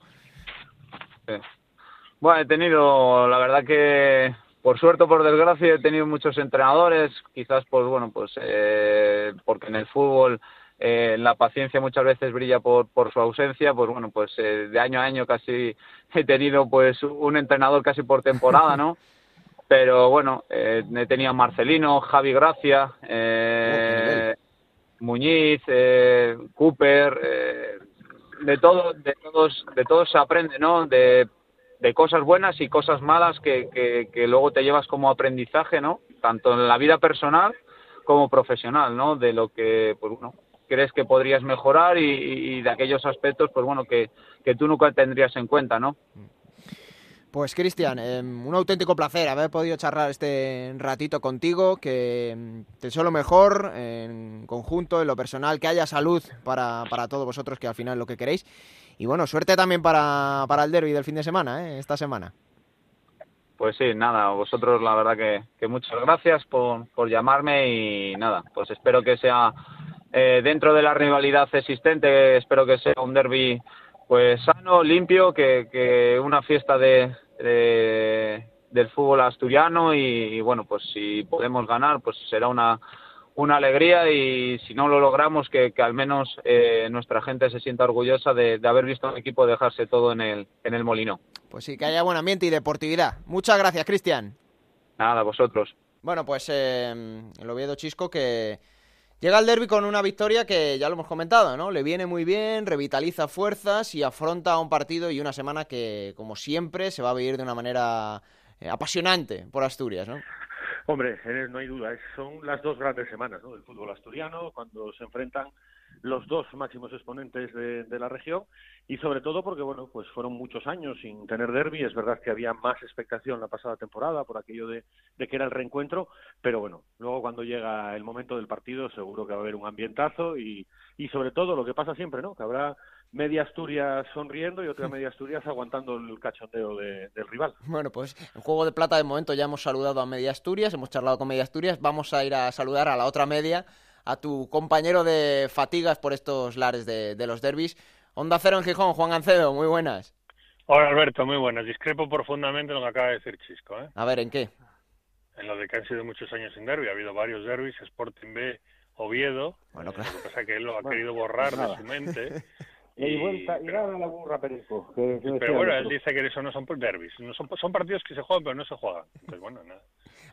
Bueno, he tenido, la verdad que por suerte o por desgracia he tenido muchos entrenadores, quizás pues bueno, pues eh, porque en el fútbol eh, la paciencia muchas veces brilla por, por su ausencia, pues bueno, pues eh, de año a año casi he tenido pues un entrenador casi por temporada, ¿no? Pero bueno, eh, he tenido a Marcelino, Javi Gracia, eh, Muñiz, eh, Cooper, eh, de todo, de todos, de todos se aprende, ¿no? De, de cosas buenas y cosas malas que, que, que luego te llevas como aprendizaje, ¿no? Tanto en la vida personal como profesional, ¿no? De lo que, pues bueno, crees que podrías mejorar y, de aquellos aspectos, pues bueno, que, que, tú nunca tendrías en cuenta, ¿no? Pues Cristian, em, un auténtico placer haber podido charlar este ratito contigo, que em, te deseo lo mejor en conjunto, en lo personal, que haya salud para, para todos vosotros, que al final es lo que queréis. Y bueno, suerte también para, para el derby del fin de semana, ¿eh? esta semana. Pues sí, nada, vosotros la verdad que, que muchas gracias por, por llamarme y nada, pues espero que sea eh, dentro de la rivalidad existente, espero que sea un derby pues sano, limpio, que, una fiesta de, del fútbol asturiano y, bueno, pues si podemos ganar, pues será una, una alegría y si no lo logramos, que, al menos eh, nuestra gente se sienta orgullosa de, haber visto a un equipo dejarse todo en el, en el molino. Pues sí, que haya buen ambiente y deportividad. Muchas gracias, Cristian. Nada, vosotros. Bueno, pues eh, el Oviedo Chisco que Llega al derby con una victoria que ya lo hemos comentado, ¿no? Le viene muy bien, revitaliza fuerzas y afronta un partido y una semana que, como siempre, se va a vivir de una manera eh, apasionante por Asturias, ¿no? Hombre, no hay duda, son las dos grandes semanas ¿no? del fútbol asturiano, cuando se enfrentan los dos máximos exponentes de, la región y sobre todo porque bueno pues fueron muchos años sin tener derby. Es verdad que había más expectación la pasada temporada por aquello de, que era el reencuentro pero bueno luego cuando llega el momento del partido seguro que va a haber un ambientazo y, y sobre todo lo que pasa siempre no que habrá media Asturias sonriendo y otra media Asturias aguantando el cachondeo del rival. Bueno, pues en Juego de Plata de momento ya hemos saludado a media Asturias, hemos charlado con media Asturias, vamos a ir a saludar a la otra media a tu compañero de fatigas por estos lares de, los derbis. Onda Cero en Gijón, Juan Ancedo, muy buenas. Hola Alberto, muy buenas. Discrepo profundamente en lo que acaba de decir Chisco. ¿eh? A ver, ¿en qué? En lo de que han sido muchos años sin derby. Ha habido varios derbis, Sporting B, Oviedo. Bueno, claro. Lo que pasa es que él lo ha querido borrar de su mente. Y, vuelta, y gana la burra Perico. pero bueno, él dice que eso no son derbis. No son, son partidos que se juegan, pero no se juegan. Entonces, bueno, nada.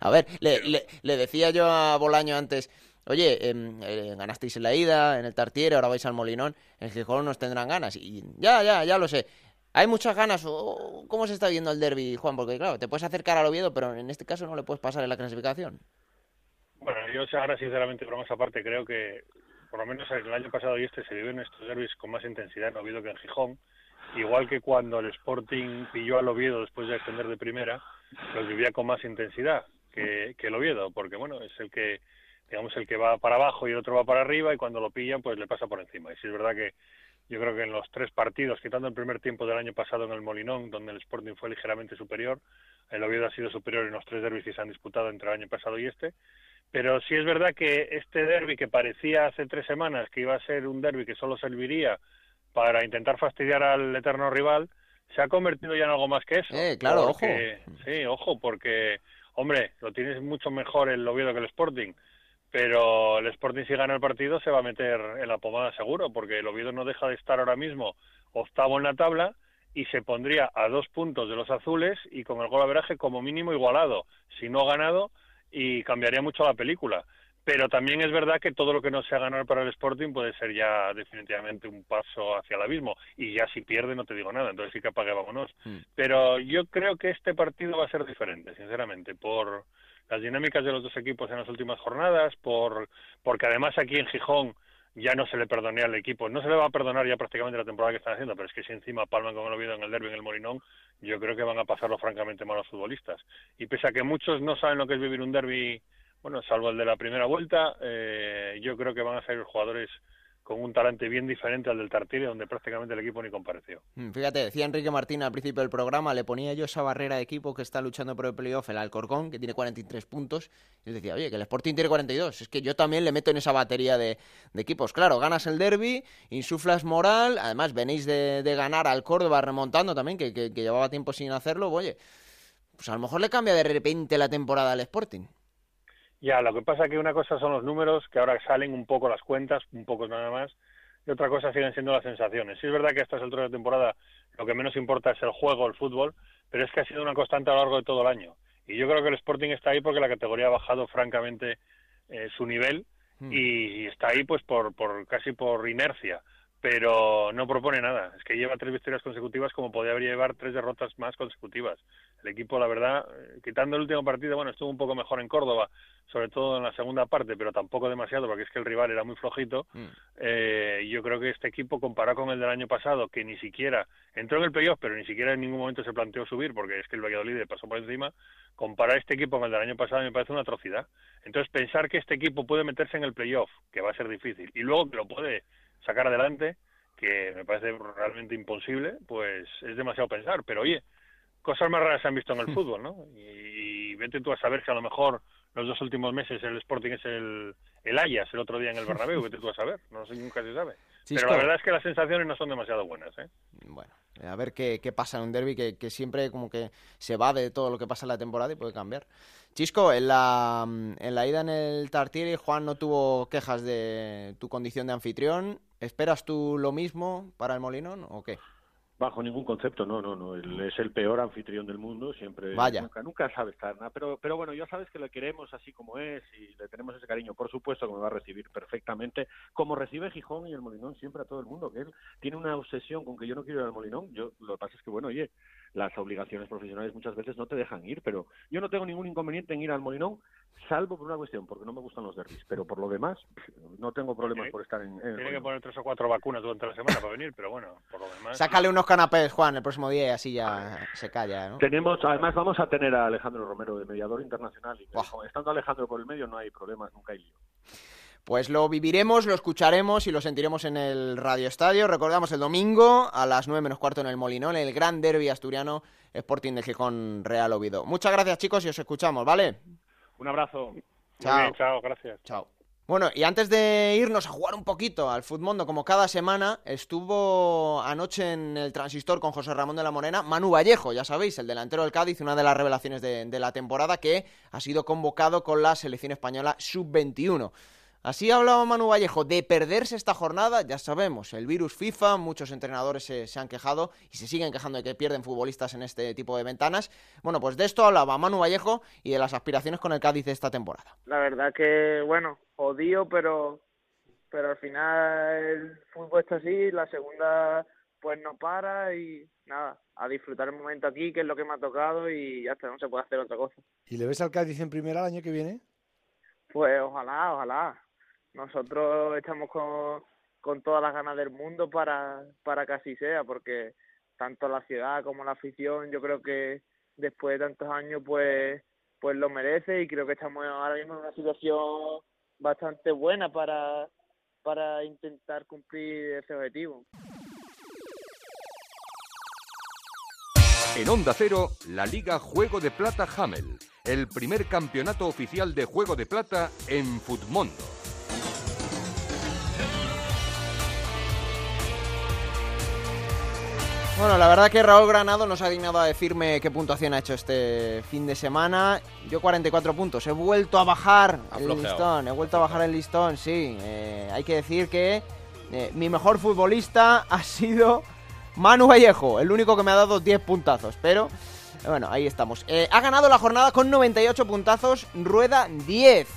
A ver, le, le, le decía yo a Bolaño antes, oye, em, eh, ganasteis en la ida, en el Tartiere, ahora vais al Molinón, en Gijón nos tendrán ganas. Y ya, ya, ya lo sé. Hay muchas ganas. ¿Cómo se está viendo el derby, Juan? Porque claro, te puedes acercar al Oviedo, pero en este caso no le puedes pasar en la clasificación. Bueno, yo ahora sinceramente, bromas aparte, creo que por lo menos el año pasado y este se viven estos derbis con más intensidad en Oviedo que en Gijón. Igual que cuando el Sporting pilló al Oviedo después de ascender de primera, los vivía con más intensidad que, que el Oviedo, porque bueno, es el que digamos el que va para abajo y el otro va para arriba y cuando lo pillan pues le pasa por encima. Y si es verdad que yo creo que en los tres partidos, quitando el primer tiempo del año pasado en el Molinón, donde el Sporting fue ligeramente superior, el Oviedo ha sido superior en los tres derbis que se han disputado entre el año pasado y este. Pero sí es verdad que este derby que parecía hace tres semanas que iba a ser un derby que solo serviría para intentar fastidiar al eterno rival, se ha convertido ya en algo más que eso. Eh, claro, ojo. Sí, ojo, porque, hombre, lo tienes mucho mejor el Oviedo que el Sporting pero el Sporting si gana el partido se va a meter en la pomada seguro, porque el Oviedo no deja de estar ahora mismo octavo en la tabla y se pondría a dos puntos de los azules y con el gol averaje como mínimo igualado, si no ganado, y cambiaría mucho la película. Pero también es verdad que todo lo que no sea ganar para el Sporting puede ser ya definitivamente un paso hacia el abismo. Y ya si pierde no te digo nada, entonces sí que apague, vámonos. Mm. Pero yo creo que este partido va a ser diferente, sinceramente, por las dinámicas de los dos equipos en las últimas jornadas, por, porque además aquí en Gijón ya no se le perdonía al equipo, no se le va a perdonar ya prácticamente la temporada que están haciendo, pero es que si encima palman con el Oviedo en el derby en el Morinón, yo creo que van a pasarlo francamente mal los futbolistas. Y pese a que muchos no saben lo que es vivir un derby, bueno, salvo el de la primera vuelta, eh, yo creo que van a ser jugadores con un talante bien diferente al del Tartiere, donde prácticamente el equipo ni compareció. Mm, fíjate, decía Enrique Martín al principio del programa, le ponía yo esa barrera de equipo que está luchando por el playoff, el Alcorcón, que tiene 43 puntos, y él decía, oye, que el Sporting tiene 42, es que yo también le meto en esa batería de, equipos. Claro, ganas el derby, insuflas moral, además venís de, ganar al Córdoba remontando también, que, que llevaba tiempo sin hacerlo, oye, pues a lo mejor le cambia de repente la temporada al Sporting. Ya, lo que pasa es que una cosa son los números, que ahora salen un poco las cuentas, un poco nada más, y otra cosa siguen siendo las sensaciones. Sí es verdad que a estas alturas de temporada lo que menos importa es el juego, el fútbol, pero es que ha sido una constante a lo largo de todo el año. Y yo creo que el Sporting está ahí porque la categoría ha bajado francamente eh, su nivel hmm. y, está ahí pues por, por casi por inercia pero no propone nada. Es que lleva tres victorias consecutivas como podría llevar tres derrotas más consecutivas. El equipo, la verdad, eh, quitando el último partido, bueno, estuvo un poco mejor en Córdoba, sobre todo en la segunda parte, pero tampoco demasiado, porque es que el rival era muy flojito. Mm. Eh, yo creo que este equipo, comparado con el del año pasado, que ni siquiera entró en el playoff, pero ni siquiera en ningún momento se planteó subir, porque es que el Valladolid le pasó por encima, comparar este equipo con el del año pasado me parece una atrocidad. Entonces, pensar que este equipo puede meterse en el playoff, que va a ser difícil, y luego que lo puede sacar adelante, que me parece realmente imposible, pues es demasiado pensar. Pero oye, cosas más raras se han visto en el fútbol, ¿no? Y, vete tú a saber si a lo mejor los dos últimos meses el Sporting es el, el Ayas el otro día en el Bernabéu, vete tú a saber, no sé, nunca se sabe. Pero la verdad es que las sensaciones no son demasiado buenas, ¿eh? Bueno, a ver qué, qué pasa en un derby que, que, siempre como que se va de todo lo que pasa en la temporada y puede cambiar. Chisco, en la, en la ida en el Tartiere, Juan no tuvo quejas de tu condición de anfitrión. ¿Esperas tú lo mismo para el Molinón o qué? Bajo ningún concepto, no, no, no. Él es el peor anfitrión del mundo, siempre. Vaya. Nunca, nunca sabe estar nada. Pero, pero bueno, ya sabes que le queremos así como es y le tenemos ese cariño. Por supuesto que me va a recibir perfectamente, como recibe Gijón y el Molinón siempre a todo el mundo. Que él tiene una obsesión con que yo no quiero ir al Molinón. Yo, lo que pasa es que, bueno, oye, las obligaciones profesionales muchas veces no te dejan ir, pero yo no tengo ningún inconveniente en ir al Molinón, salvo por una cuestión, porque no me gustan los derbis. Pero por lo demás, no tengo problemas por estar en. Tiene que poner tres o cuatro vacunas durante la semana para venir, pero bueno, por lo demás. Sácale unos canapés, Juan, el próximo día y así ya se calla, ¿no? Tenemos, además, vamos a tener a Alejandro Romero de mediador internacional. Y estando Alejandro por el medio, no hay problemas, nunca hay lío. Pues lo viviremos, lo escucharemos y lo sentiremos en el Radio Estadio. Recordamos el domingo a las 9 menos cuarto en el Molinón, el gran derby asturiano Sporting de Gijón Real Oviedo. Muchas gracias chicos y os escuchamos, ¿vale? Un abrazo. Chao. chao, gracias. Chao. Bueno, y antes de irnos a jugar un poquito al Futmundo, como cada semana, estuvo anoche en el transistor con José Ramón de la Morena Manu Vallejo, ya sabéis, el delantero del Cádiz, una de las revelaciones de, de la temporada que ha sido convocado con la selección española sub-21. Así hablaba Manu Vallejo de perderse esta jornada, ya sabemos, el virus FIFA, muchos entrenadores se, se, han quejado y se siguen quejando de que pierden futbolistas en este tipo de ventanas. Bueno, pues de esto hablaba Manu Vallejo y de las aspiraciones con el Cádiz de esta temporada. La verdad que, bueno, odio, pero, pero al final el fútbol está así, la segunda pues no para y nada, a disfrutar el momento aquí, que es lo que me ha tocado y ya está, no se puede hacer otra cosa. ¿Y le ves al Cádiz en primera el año que viene? Pues ojalá, ojalá nosotros estamos con, con todas las ganas del mundo para, para que así sea, porque tanto la ciudad como la afición, yo creo que después de tantos años, pues, pues lo merece y creo que estamos ahora mismo en una situación bastante buena para, para intentar cumplir ese objetivo. En Onda Cero, la Liga Juego de Plata Hamel, el primer campeonato oficial de Juego de Plata en Futmundo. Bueno, la verdad que Raúl Granado nos ha dignado a decirme qué puntuación ha hecho este fin de semana. Yo 44 puntos. He vuelto a bajar el listón. He vuelto a bajar el listón, sí. Eh, hay que decir que eh, mi mejor futbolista ha sido Manu Vallejo, el único que me ha dado 10 puntazos. Pero bueno, ahí estamos. Eh, ha ganado la jornada con 98 puntazos, Rueda 10.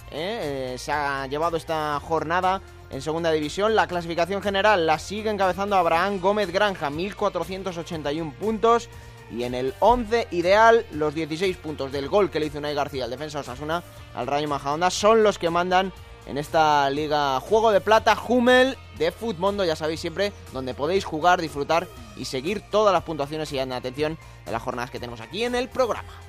se ha llevado esta jornada en segunda división, la clasificación general la sigue encabezando Abraham Gómez Granja, 1481 puntos. Y en el 11 ideal, los 16 puntos del gol que le hizo Unai García al defensa Osasuna, al Rayo Majadahonda, son los que mandan en esta liga Juego de Plata Hummel de Futmundo, ya sabéis siempre, donde podéis jugar, disfrutar y seguir todas las puntuaciones y atención de las jornadas que tenemos aquí en el programa.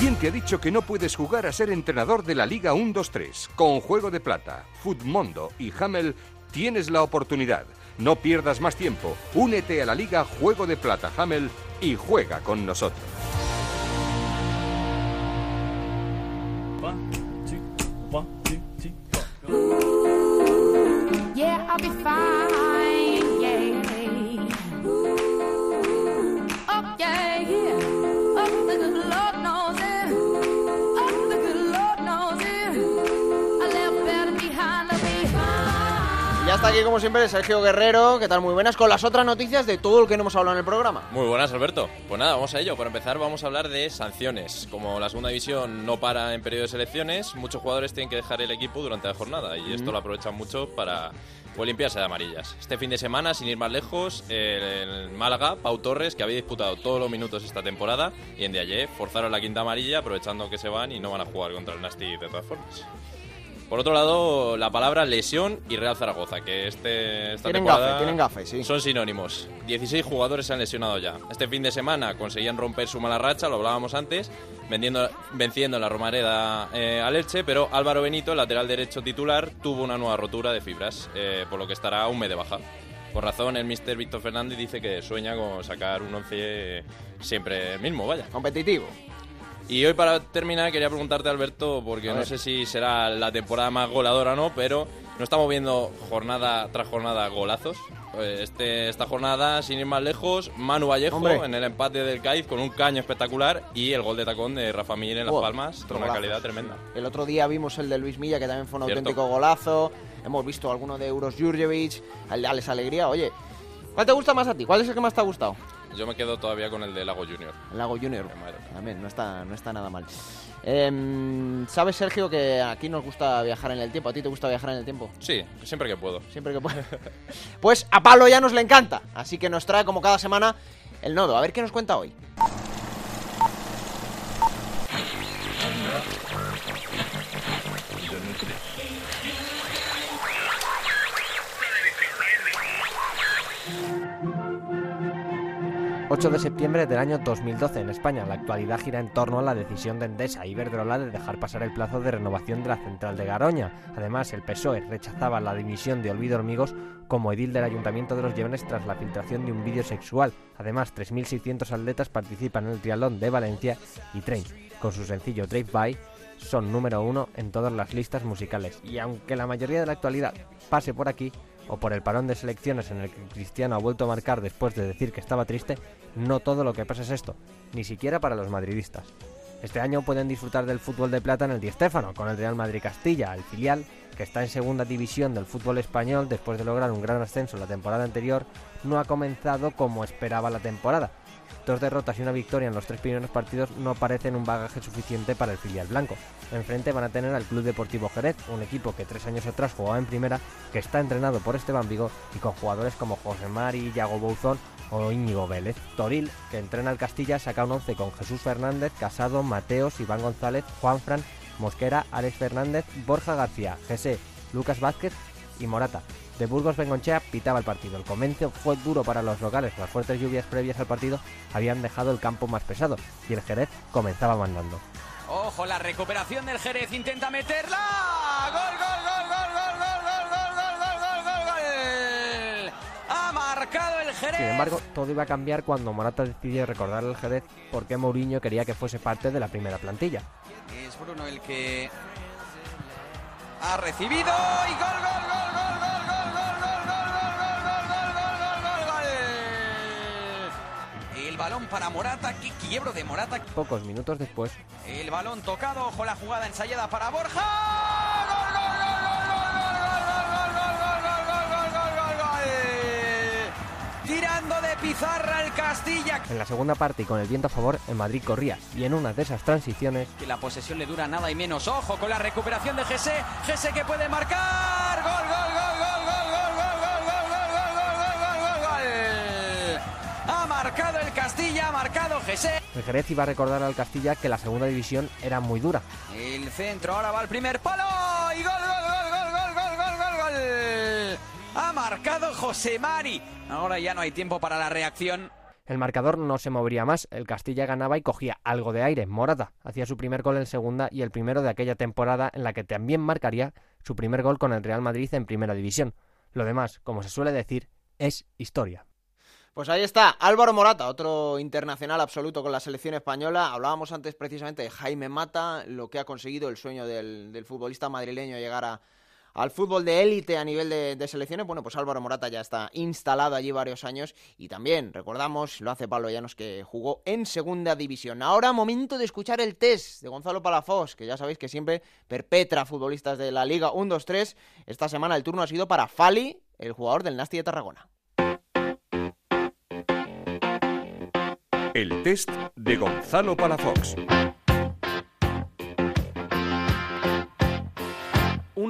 ¿Quién te ha dicho que no puedes jugar a ser entrenador de la Liga 1-2-3? Con Juego de Plata, Futmundo y Hamel tienes la oportunidad. No pierdas más tiempo. Únete a la Liga Juego de Plata Hamel y juega con nosotros. Ya está aquí como siempre Sergio Guerrero, ¿qué tal? Muy buenas, con las otras noticias de todo lo que no hemos hablado en el programa. Muy buenas, Alberto. Pues nada, vamos a ello. Para empezar vamos a hablar de sanciones. Como la segunda división no para en periodo de selecciones, muchos jugadores tienen que dejar el equipo durante la jornada y esto lo aprovechan mucho para pues, limpiarse de amarillas. Este fin de semana, sin ir más lejos, el Málaga, Pau Torres, que había disputado todos los minutos esta temporada, y en de ayer forzaron la quinta amarilla aprovechando que se van y no van a jugar contra el Nasty de todas formas. Por otro lado, la palabra lesión y Real Zaragoza, que este, esta tienen temporada gafe, tienen gafe, sí. son sinónimos. 16 jugadores se han lesionado ya. Este fin de semana conseguían romper su mala racha, lo hablábamos antes, vendiendo, venciendo la Romareda eh, al Elche, pero Álvaro Benito, el lateral derecho titular, tuvo una nueva rotura de fibras, eh, por lo que estará un mes de baja. Por razón, el mister Víctor Fernández dice que sueña con sacar un once siempre el mismo, vaya. Competitivo. Y hoy para terminar quería preguntarte Alberto, porque no sé si será la temporada más goleadora o no, pero no estamos viendo jornada tras jornada golazos. Eh, Este, esta jornada, sin ir más lejos, Manu Vallejo Hombre. en el empate del Cádiz con un caño espectacular y el gol de tacón de Rafa Mir en Las Buah, Palmas, de una golazos. calidad tremenda. El otro día vimos el de Luis Milla, que también fue un Cierto. auténtico golazo. Hemos visto alguno de Euros Jurjevic, el de Alex Alegría. Oye, ¿cuál te gusta más a ti? ¿Cuál es el que más te ha gustado? Yo me quedo todavía con el de Lago Junior. Lago Junior. También, no está, no está nada mal. Em, Sabes, Sergio, que aquí nos gusta viajar en el tiempo. ¿A ti te gusta viajar en el tiempo? Sí, siempre que puedo. Siempre que pueda. Pues a Pablo ya nos le encanta. Así que nos trae como cada semana el nodo. A ver qué nos cuenta hoy. ...8 de septiembre del año 2012 en España. La actualidad gira en torno a la decisión de Endesa y Iberdrola de dejar pasar el plazo de renovación de la central de Garoña. Además, el PSOE rechazaba la dimisión de Olvido Hormigos como edil del Ayuntamiento de los Llevanes tras la filtración de un vídeo sexual. Además, 3.600 atletas participan en el triatlón de Valencia y Train, con su sencillo Drive By, son número uno en todas las listas musicales. Y aunque la mayoría de la actualidad pase por aquí, o por el parón de selecciones en el que Cristiano ha vuelto a marcar después de decir que estaba triste, no todo lo que pasa es esto, ni siquiera para los madridistas. Este año pueden disfrutar del fútbol de plata en el Di Stéfano, con el Real Madrid Castilla, el filial, que está en segunda división del fútbol español después de lograr un gran ascenso la temporada anterior, no ha comenzado como esperaba la temporada. Dos derrotas y una victoria en los tres primeros partidos no parecen un bagaje suficiente para el filial blanco. Enfrente van a tener al Club Deportivo Jerez, un equipo que tres años atrás jugaba en primera, que está entrenado por Esteban Vigo y con jugadores como José Mari, Yago Bouzón o Íñigo Vélez. Toril, que entrena al Castilla, saca un once con Jesús Fernández, Casado, Mateos, Iván González, Juanfran, Mosquera, Alex Fernández, Borja García, José, Lucas Vázquez y Morata. De Burgos Bengonchea pitaba el partido. El comienzo fue duro para los locales. Las fuertes lluvias previas al partido habían dejado el campo más pesado y el Jerez comenzaba mandando. Ojo, la recuperación del Jerez intenta meterla. Gol, gol, gol, gol, gol, gol, el Jerez. Sin embargo, todo iba a cambiar cuando Morata decidió recordar al Jerez por qué Mourinho quería que fuese parte de la primera plantilla. Es Bruno el que ha recibido y gol, gol, gol, gol, gol, gol, gol, gol, gol, gol, gol, gol, gol, gol, gol, gol. El balón para Morata, qué quiebro de Morata. Pocos minutos después, El balón tocado, ojo la jugada ensayada para Borja. Pizarra el Castilla. en la segunda parte y con el viento a favor, en Madrid corría y en una de esas transiciones Que la posesión le dura nada y menos. Ojo con la recuperación de Gese. Gese que puede marcar. Gol, gol, gol, gol, gol, gol, gol, gol, gol, gol, gol, gol, gol, gol, gol, gol. Ha marcado el Castilla, ha marcado Gese. el Jerez iba a recordar al Castilla que la segunda división era muy dura. El centro ahora va al primer palo Ha marcado José Mari. Ahora ya no hay tiempo para la reacción. El marcador no se movería más, el Castilla ganaba y cogía algo de aire. Morata hacía su primer gol en segunda y el primero de aquella temporada en la que también marcaría su primer gol con el Real Madrid en primera división. Lo demás, como se suele decir, es historia. Pues ahí está, Álvaro Morata, otro internacional absoluto con la selección española. Hablábamos antes precisamente de Jaime Mata, lo que ha conseguido el sueño del, del futbolista madrileño llegar a, al fútbol de élite a nivel de, selecciones. Bueno, pues Álvaro Morata ya está instalado allí varios años y también, recordamos, lo hace Pablo Llanos que jugó en segunda división. Ahora momento de escuchar el test de Gonzalo Palafós, que ya sabéis que siempre perpetra futbolistas de la Liga 1-2-3. Esta semana el turno ha sido para Fali, el jugador del Nasti de Tarragona. El test de Gonzalo Palafox.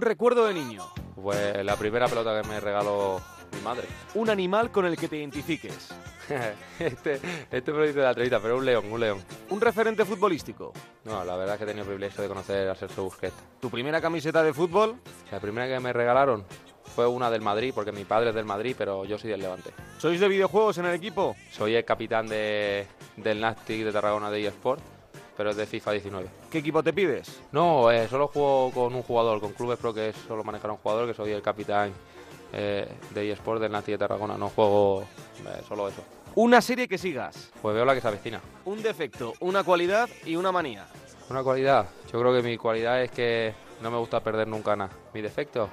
Un recuerdo de niño. Pues la primera pelota que me regaló mi madre. Un animal con el que te identifiques. este, este me lo dice de la entrevista, pero un león, un león. Un referente futbolístico. No, la verdad es que he tenido el privilegio de conocer a Sergio Busquets. ¿Tu primera camiseta de fútbol? La primera que me regalaron fue una del Madrid, porque mi padre es del Madrid, pero yo soy del Levante. ¿Sois de videojuegos en el equipo? Soy el capitán de, del Nastic de Tarragona de eSport, pero es de FIFA 19. ¿Qué equipo te pides? No, eh, solo juego con un jugador, con Clubes Pro que solo manejar un jugador, que soy el capitán eh, de eSport del Nastic de Tarragona. No juego eh, solo eso. Una serie que sigas. Pues veo la que se avecina. Un defecto, una cualidad y una manía. Una cualidad. Yo creo que mi cualidad es que no me gusta perder nunca nada. Mi defecto,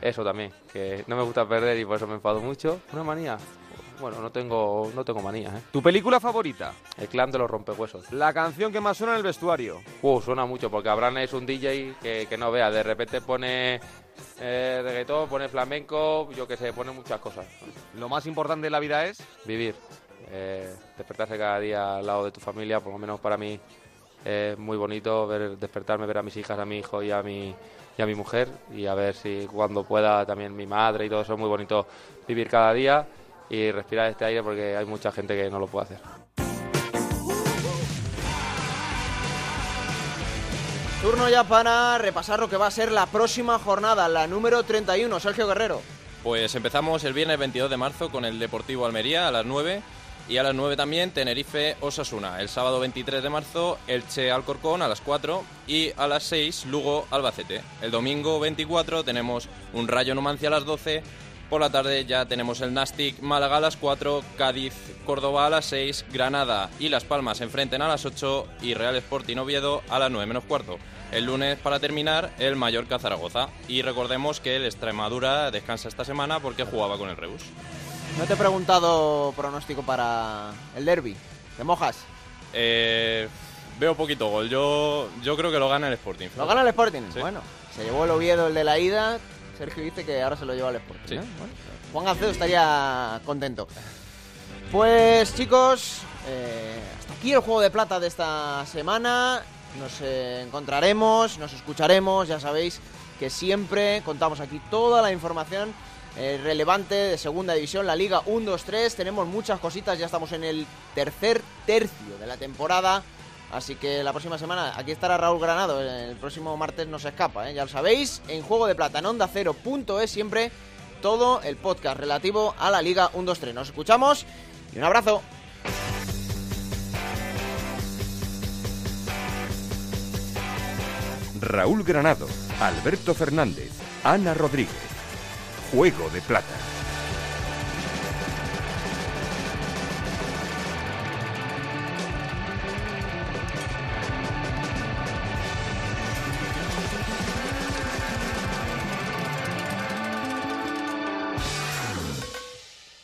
eso también, que no me gusta perder y por eso me enfado mucho. Una manía. Bueno, no tengo, no tengo manías, ¿eh? ¿Tu película favorita? El clan de los rompehuesos. La canción que más suena en el vestuario. Uh, suena mucho, porque Abraham es un DJ que, que no vea. De repente pone eh, reggaetón, pone flamenco, yo que sé, pone muchas cosas. Lo más importante de la vida es vivir. Eh, despertarse cada día al lado de tu familia, por lo menos para mí es muy bonito ver, despertarme, ver a mis hijas, a mi hijo y a mi, y a mi mujer y a ver si cuando pueda también mi madre y todo eso es muy bonito vivir cada día y respirar este aire porque hay mucha gente que no lo puede hacer. Turno ya para repasar lo que va a ser la próxima jornada, la número 31. Sergio Guerrero. Pues empezamos el viernes 22 de marzo con el Deportivo Almería a las 9 y a las 9 también Tenerife Osasuna. El sábado 23 de marzo Elche Alcorcón a las 4 y a las 6 Lugo Albacete. El domingo 24 tenemos un Rayo Numancia a las 12. Por la tarde ya tenemos el Nastic Málaga a las 4, Cádiz Córdoba a las 6, Granada y Las Palmas se enfrenten a las 8 y Real Sporting Oviedo a las 9 menos cuarto. El lunes, para terminar, el Mallorca Zaragoza. Y recordemos que el Extremadura descansa esta semana porque jugaba con el Reus. No te he preguntado pronóstico para el derby. ¿Te mojas? Eh, Veo poquito gol. Yo, yo creo que lo gana el Sporting. ¿Lo gana el Sporting? Sí. Bueno, se llevó el Oviedo el de la ida. Sergio dice que ahora se lo lleva al Sporting. Sí. ¿eh? Bueno, Juan Gancedo estaría contento. Pues chicos, eh, hasta aquí el juego de plata de esta semana. Nos eh, encontraremos, nos escucharemos, ya sabéis que siempre contamos aquí toda la información eh, relevante de segunda división, la Liga 1-2-3. Tenemos muchas cositas, ya estamos en el tercer tercio de la temporada. Así que la próxima semana aquí estará Raúl Granado. El próximo martes no se escapa, ¿eh? ya lo sabéis. En Juego de Plata, en Onda es siempre todo el podcast relativo a la Liga 1-2-3. Nos escuchamos y un abrazo. Raúl Granado, Alberto Fernández, Ana Rodríguez. Juego de Plata.